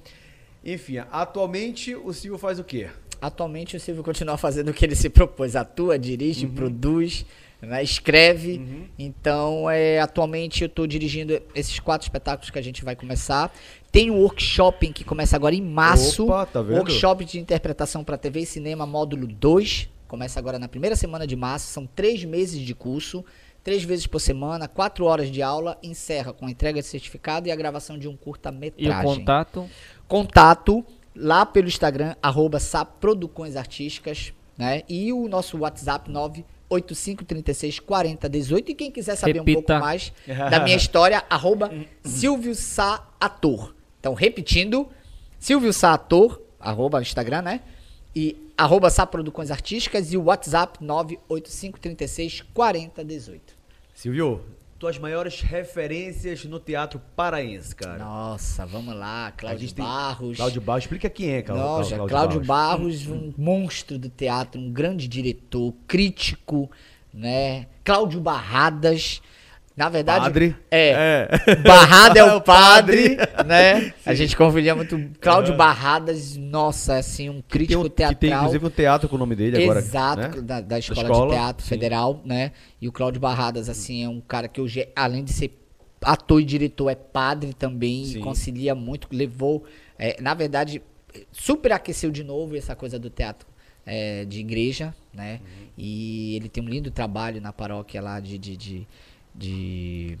Enfim, atualmente o Silvio faz o quê? Atualmente o Silvio continua fazendo o que ele se propôs, atua, dirige, Uhum. produz, né, escreve. Então, é, atualmente eu estou dirigindo esses quatro espetáculos que a gente vai começar. Tem o workshop que começa agora em março. Opa, tá vendo? Workshop de interpretação para TV e cinema, módulo 2. Começa agora na primeira semana de março. São três meses de curso, três vezes por semana, quatro horas de aula. Encerra com a entrega de certificado e a gravação de um E o curta-metragem contato? contato lá pelo Instagram, arroba Saproducões Artísticas, né? E o nosso WhatsApp 985364018. E quem quiser saber um Repita. pouco mais da minha história, arroba Silvio Sá Ator. Então, repetindo, Silvio Sá Ator, arroba Instagram, né? E arroba Saproducões Artísticas e o WhatsApp 985364018. Silvio, tuas maiores referências no teatro paraense, cara. Nossa, vamos lá, Cláudio tem- Barros. Cláudio Barros, explica quem é, Cláudio, Nossa, Cláudio, Barros, um monstro do teatro, um grande diretor, crítico, né? Cláudio Barradas, na verdade, Padre. é, É. Barrada é É o padre, né? A gente confundia muito Cláudio Barradas, nossa, assim, um Tem crítico que tem teatral. inclusive um teatro com o nome dele agora. Exato, né? da, da escola, escola, de Teatro sim. Federal, né? E o Cláudio Barradas, assim, é um cara que hoje, além de ser ator e diretor, é padre também, Sim. e concilia muito, levou, é, na verdade, superaqueceu de novo essa coisa do teatro é, de igreja, né? Uhum. E ele tem um lindo trabalho na paróquia lá de, de, de, de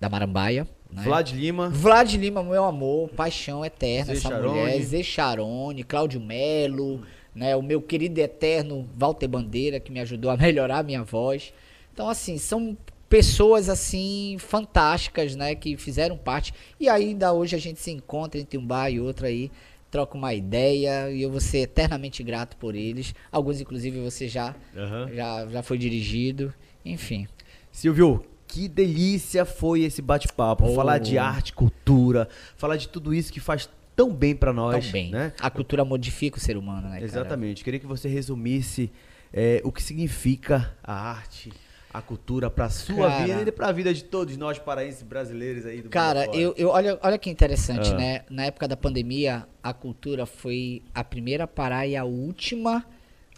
da Marambaia. Né? Vlad Lima. Vlad Lima, meu amor, paixão eterna, Zé essa Charone. mulher. Zé Charone, Cláudio Melo, né? O meu querido eterno Walter Bandeira, que me ajudou a melhorar a minha voz. Então, assim, são pessoas assim fantásticas, né, que fizeram parte. E ainda hoje a gente se encontra entre um bar e outro aí, troca uma ideia e eu vou ser eternamente grato por eles. Alguns inclusive você já uhum. já, já foi dirigido, enfim. Silvio, que delícia foi esse bate-papo, oh. falar de arte, cultura, falar de tudo isso que faz tão bem para nós, tão bem. né? A cultura modifica o ser humano, né? Exatamente. Cara? Queria que você resumisse é, o que significa a arte, a cultura para sua cara, vida e para a vida de todos nós paraenses brasileiros aí do Cara, eu, eu olha, olha que interessante, ah. né? Na época da pandemia, a cultura foi a primeira a parar e a última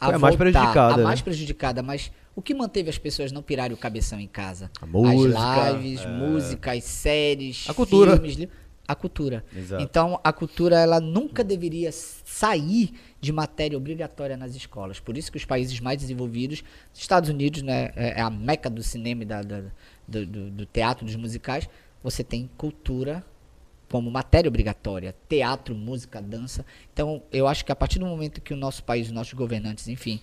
a, foi a mais prejudicada. A né? mais prejudicada, mas o que manteve as pessoas não pirarem o cabeção em casa? A música, as lives, é... músicas, séries, a cultura. filmes, a cultura. Exato. Então, a cultura ela nunca deveria sair de matéria obrigatória nas escolas. Por isso que os países mais desenvolvidos, Estados Unidos, né, é, é a meca do cinema e da, da do, do, do teatro, dos musicais, você tem cultura como matéria obrigatória, teatro, música, dança. Então, eu acho que a partir do momento que o nosso país, os nossos governantes, enfim,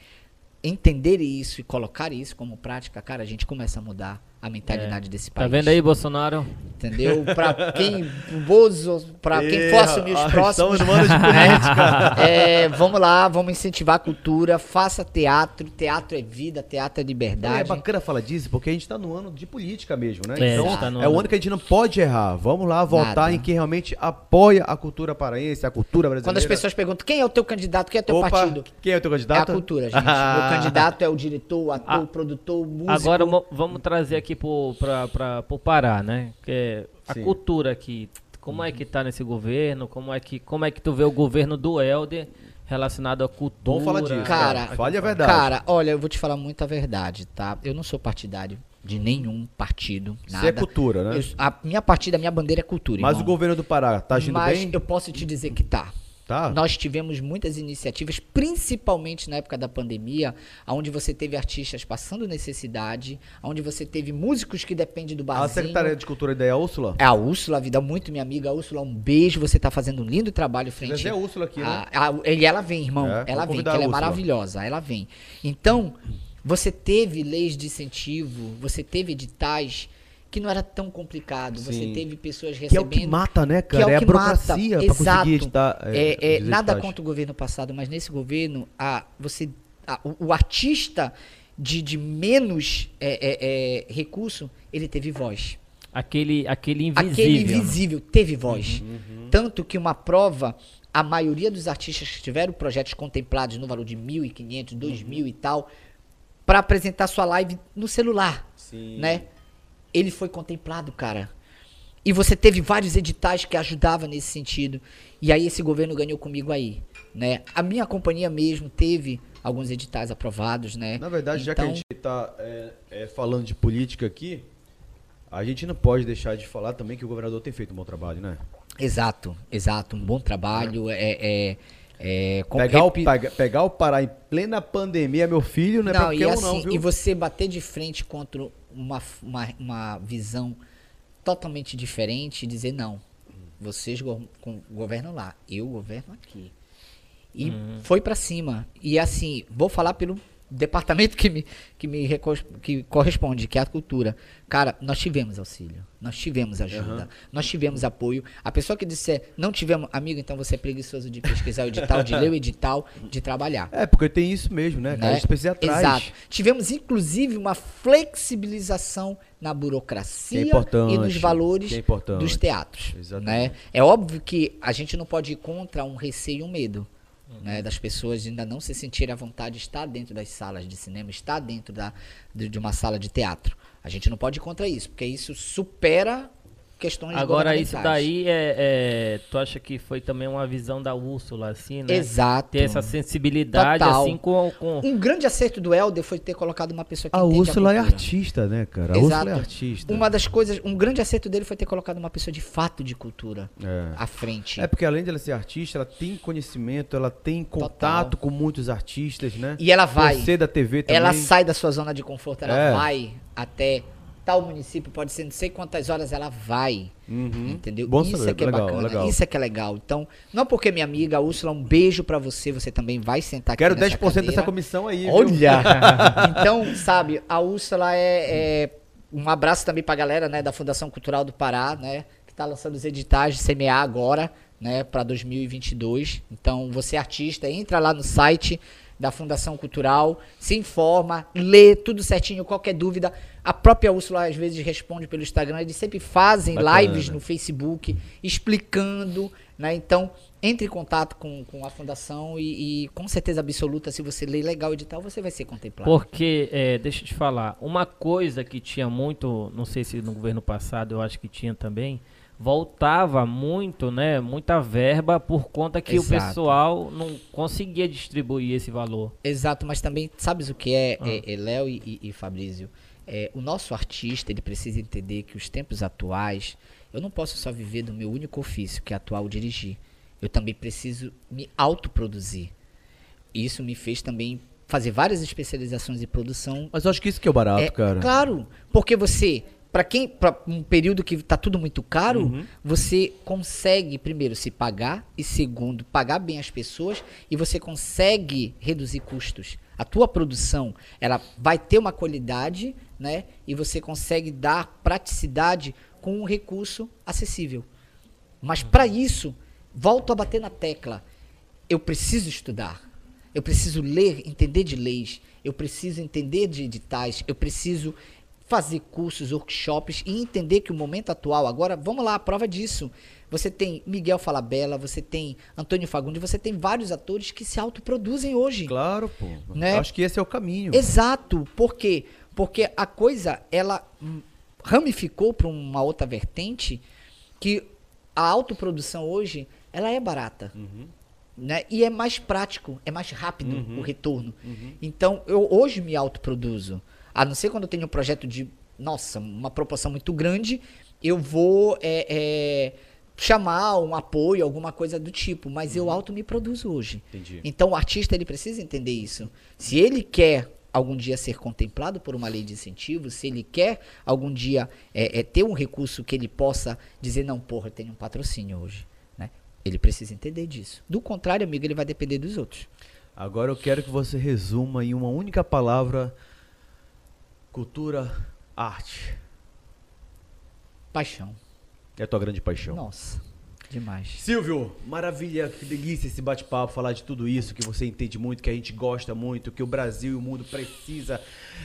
entenderem isso e colocarem isso como prática, cara, a gente começa a mudar a mentalidade é. desse tá país. Tá vendo aí, Bolsonaro? Entendeu? Pra quem, o Bozo, pra quem for assumir os próximos. Estamos de política. é, vamos lá, vamos incentivar a cultura, faça teatro, teatro é vida, teatro é liberdade. É, bacana falar disso, porque a gente tá no ano de política mesmo, né? É, então, tá é o ano que a gente não pode errar. Vamos lá votar Nada. em quem realmente apoia a cultura paraense, a cultura brasileira. Quando as pessoas perguntam quem é o teu candidato, quem é o teu Opa, partido? Quem é o teu candidato? É a cultura, gente. Meu candidato é o diretor, o ator, o produtor, o músico. Agora vamos trazer aqui para o Pará, né? Que é a Sim. cultura aqui. Como é que tá nesse governo? Como é que, como é que tu vê o governo do Helder relacionado à cultura? Vamos falar disso. Cara, fale a verdade. Cara, olha, eu vou te falar muito a verdade, tá? Eu não sou partidário de nenhum partido, nada. Isso é cultura, né? Eu, a minha partida, a minha bandeira é cultura, Mas irmão. o governo do Pará tá agindo Mas bem? eu posso te dizer que tá. Tá. Nós tivemos muitas iniciativas, principalmente na época da pandemia, onde você teve artistas passando necessidade, onde você teve músicos que dependem do barzinho. A Secretaria de Cultura é a Úrsula? É a Úrsula, vida muito minha amiga. Úrsula, um beijo. Você está fazendo um lindo trabalho frente. Mas é a Úrsula aqui, né? A, a, e ela vem, irmão. É, ela vem, que ela é maravilhosa. Ela vem. Então, você teve leis de incentivo, você teve editais que não era tão complicado. Sim. Você teve pessoas recebendo. Que é o que mata, né, cara? Que é, é a burocracia para conseguir editar. É, é, é nada contra o governo passado, mas nesse governo, a, você, a, o, o, artista de, de menos é, é, recurso, ele teve voz. Aquele, aquele invisível. Aquele invisível teve voz. Uhum, uhum. Tanto que uma prova, a maioria dos artistas que tiveram projetos contemplados no valor de 1.500, 2.000 uhum. e tal, para apresentar sua live no celular, Sim. né? Ele foi contemplado, cara. E você teve vários editais que ajudavam nesse sentido. E aí esse governo ganhou comigo aí, né? A minha companhia mesmo teve alguns editais aprovados, né? Na verdade, então... já que a então gente está é, é, falando de política aqui, a gente não pode deixar de falar também que o governador tem feito um bom trabalho, né? Exato, exato, um bom trabalho. É, é, é pegar, o, pega, pegar o Pará em plena pandemia, meu filho, não é não, e assim, não, viu? E você bater de frente contra uma, uma, uma visão totalmente diferente e dizer não, vocês go governam lá, eu governo aqui. E uhum. foi para cima. E assim, vou falar pelo departamento que me, que me que corresponde, que é a cultura. Cara, nós tivemos auxílio, nós tivemos ajuda, uhum. nós tivemos apoio. A pessoa que disser, não tivemos, amigo, então você é preguiçoso de pesquisar o edital, de ler o edital, de trabalhar. É, porque tem isso mesmo, né? né? Cara, atrás. Exato. Tivemos, inclusive, uma flexibilização na burocracia é e nos valores é dos teatros. Né? É óbvio que a gente não pode ir contra um receio e um medo né, das pessoas ainda não se sentirem à vontade de estar dentro das salas de cinema, estar dentro da, de, de uma sala de teatro. A gente não pode ir contra isso, porque isso supera questões Agora, isso daí é, é- Tu acha que foi também uma visão da Úrsula, assim, né? Exato. Ter essa sensibilidade, Total. assim, com. com... Um grande acerto do Helder foi ter colocado uma pessoa que A Úrsula é cultura. artista, né, cara? A Exato. Úrsula é artista. Uma das coisas, um grande acerto dele foi ter colocado uma pessoa de fato de cultura É. à frente. É porque além dela ser artista, ela tem conhecimento, ela tem contato com muitos artistas, né? E ela vai. Você da TV também. Ela sai da sua zona de conforto, ela É. vai até tal município, pode ser não sei quantas horas ela vai. Uhum. Entendeu? Bom isso saber, é que é legal, bacana. legal. Isso é que é legal. Então, não porque minha amiga, Úrsula, um beijo pra você. Você também vai sentar aqui Quero nessa 10% dessa cadeira. comissão aí. Olha! então, sabe, a Úrsula é, é- Um abraço também pra galera, né, da Fundação Cultural do Pará, né? Que tá lançando os editais de CMA agora, né, pra 2022. Então, você é artista, entra lá no site da Fundação Cultural, se informa, lê tudo certinho, qualquer dúvida. A própria Úrsula às vezes responde pelo Instagram, eles sempre fazem Bacana. lives no Facebook explicando, né? Então, entre em contato com, com a fundação e, e, com certeza absoluta, se você ler legal o edital, você vai ser contemplado. Porque, é, deixa eu te falar, uma coisa que tinha muito, não sei se no governo passado eu acho que tinha também, voltava muito, né, muita verba por conta que Exato. o pessoal não conseguia distribuir esse valor. Exato, mas também, sabes o que é, Ah. é, é, Léo e, e- e Fabrício? É, o nosso artista, ele precisa entender que os tempos atuais, eu não posso só viver do meu único ofício, que é atuar o dirigir. Eu também preciso me autoproduzir. Isso me fez também fazer várias especializações em produção Mas eu acho que isso que é o barato, É, cara. Claro, porque você, para quem, para um período que tá tudo muito caro, Uhum. você consegue primeiro se pagar e segundo pagar bem as pessoas e você consegue reduzir custos. A tua produção, ela vai ter uma qualidade, né? E você consegue dar praticidade com um recurso acessível. Mas para isso, volto a bater na tecla. Eu preciso estudar. Eu preciso ler, entender de leis. Eu preciso entender de editais. Eu preciso fazer cursos, workshops e entender que o momento atual, agora, vamos lá, a prova disso. Você tem Miguel Falabella, você tem Antônio Fagundes, você tem vários atores que se autoproduzem hoje. Claro, pô. Né? Acho que esse é o caminho. Exato. Por quê? Porque a coisa, ela ramificou para uma outra vertente que a autoprodução hoje, ela é barata. Né? E é mais prático, é mais rápido o retorno. Então, eu hoje me autoproduzo. A não ser quando eu tenho um projeto de, nossa, uma proporção muito grande, eu vou é, é, chamar um apoio, alguma coisa do tipo. Mas eu auto me produzo hoje. Entendi. Então o artista ele precisa entender isso. Se ele quer algum dia ser contemplado por uma lei de incentivo, se ele quer algum dia é, é, ter um recurso que ele possa dizer, não, porra, eu tenho um patrocínio hoje. Né? Ele precisa entender disso. Do contrário, amigo, ele vai depender dos outros. Agora eu quero que você resuma em uma única palavra: cultura, arte. Paixão. É a tua grande paixão. Nossa, demais. Silvio, maravilha, que delícia esse bate-papo, falar de tudo isso que você entende muito, que a gente gosta muito, que o Brasil e o mundo precisa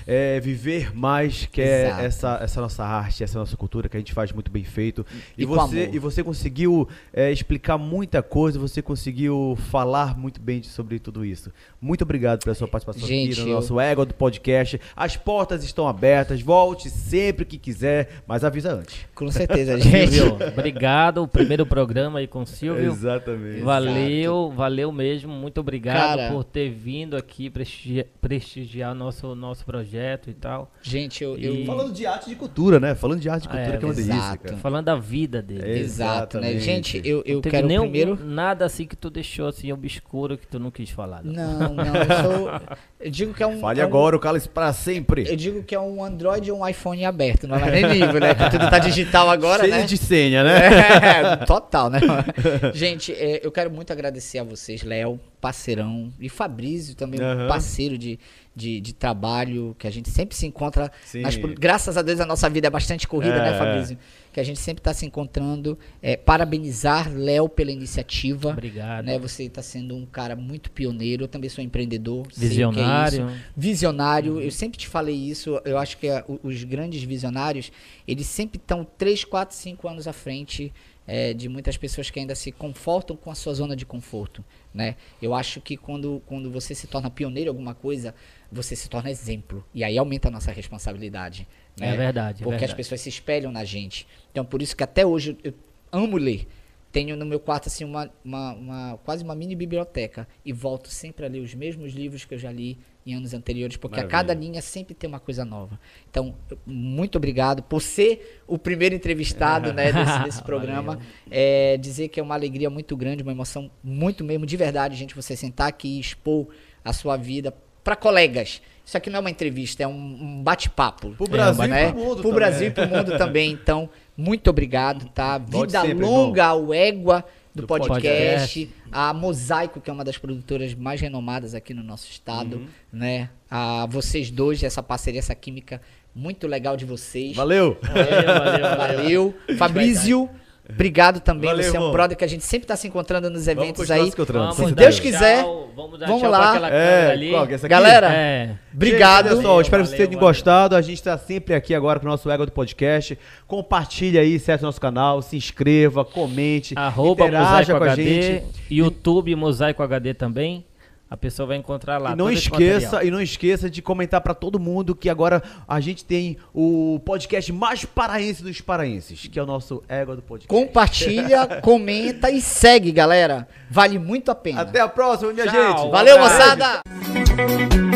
é, viver mais, que é Exato. essa, essa nossa arte, essa nossa cultura que a gente faz muito bem feito. E, E você, e você conseguiu é, explicar muita coisa, você conseguiu falar muito bem de- sobre tudo isso. Muito obrigado pela sua participação Gente, aqui no eu- nosso Ego do Podcast. As portas estão abertas, volte sempre que quiser, mas avisa antes. Com certeza, gente. Silvio, obrigado. O primeiro programa aí com o Silvio. Exatamente. Valeu, valeu mesmo. Muito obrigado Cara. por ter vindo aqui prestigiar, prestigiar nosso, nosso projeto e tal. Gente, eu, eu- E- Falando de arte de cultura, né? Falando de arte de cultura, É, que é uma delícia, exato. cara. Falando da vida dele. É, Exato, né? Gente, eu, eu quero nenhum, primeiro. nada assim que tu deixou assim obscuro que tu não quis falar. não. Não, não, eu sou. Eu digo que é um. Fale é um- agora, o cálice para sempre. Eu digo que é um Android ou um iPhone aberto, não é nem livro, né? Que tudo tá digital agora, Cheio né? de senha, né? É, total, né? Gente, é, eu quero muito agradecer a vocês, Léo, parceirão, e Fabrício também, um Aham. parceiro de, de, de trabalho, que a gente sempre se encontra. Nas graças a Deus a nossa vida é bastante corrida, É, né, Fabrício? Que a gente sempre está se encontrando. É, parabenizar Léo pela iniciativa. Obrigado. Né, você está sendo um cara muito pioneiro. Eu também sou empreendedor. sei o que é Visionário. isso. Visionário, eu sempre te falei isso. Eu acho que é, os grandes visionários, eles sempre estão 3, 4, 5 anos à frente é, de muitas pessoas que ainda se confortam com a sua zona de conforto. Né? Eu acho que quando, quando você se torna pioneiro em alguma coisa, você se torna exemplo. E aí aumenta a nossa responsabilidade. Né? É verdade. Porque é verdade. as pessoas se espelham na gente. Então, por isso que até hoje eu amo ler. Tenho no meu quarto assim uma, uma, uma, quase uma mini biblioteca e volto sempre a ler os mesmos livros que eu já li em anos anteriores, porque Maravilha. a cada linha sempre tem uma coisa nova. Então, muito obrigado por ser o primeiro entrevistado né, desse, desse programa. É, dizer que é uma alegria muito grande, uma emoção muito mesmo, de verdade, gente, você sentar aqui e expor a sua vida para colegas. Isso aqui não é uma entrevista, é um, um bate-papo. Pro Brasil e né? pro mundo Pro também. Brasil e pro mundo também. Então, muito obrigado, tá? Vida longa ao Égua do, Do podcast, a Mosaico, que é uma das produtoras mais renomadas aqui no nosso estado, Uhum. né? A vocês dois, essa parceria, essa química muito legal de vocês. Valeu! Valeu, valeu, valeu. Valeu. Fabrício, obrigado também. Valeu, Você é um irmão. brother que a gente sempre tá se encontrando nos Vamos eventos aí. se. Vamos Deus tchau, quiser, vamos dar vamos tchau lá. É, ali. qual que é essa aqui? Galera, É. obrigado. Gente, só, espero que Valeu, vocês tenham valeu. gostado. A gente está sempre aqui agora com o nosso Ego do Podcast. Compartilha aí, acesse o nosso canal, se inscreva, comente, Arroba interaja Mosaico com a HD, gente. YouTube Mosaico HD também. A pessoa vai encontrar lá. E não esqueça, e não esqueça de comentar pra todo mundo que agora a gente tem o podcast mais paraense dos paraenses, que é o nosso Ego do Podcast. Compartilha, comenta e segue, galera. Vale muito a pena. Até a próxima, minha Tchau. gente. Valeu, moçada!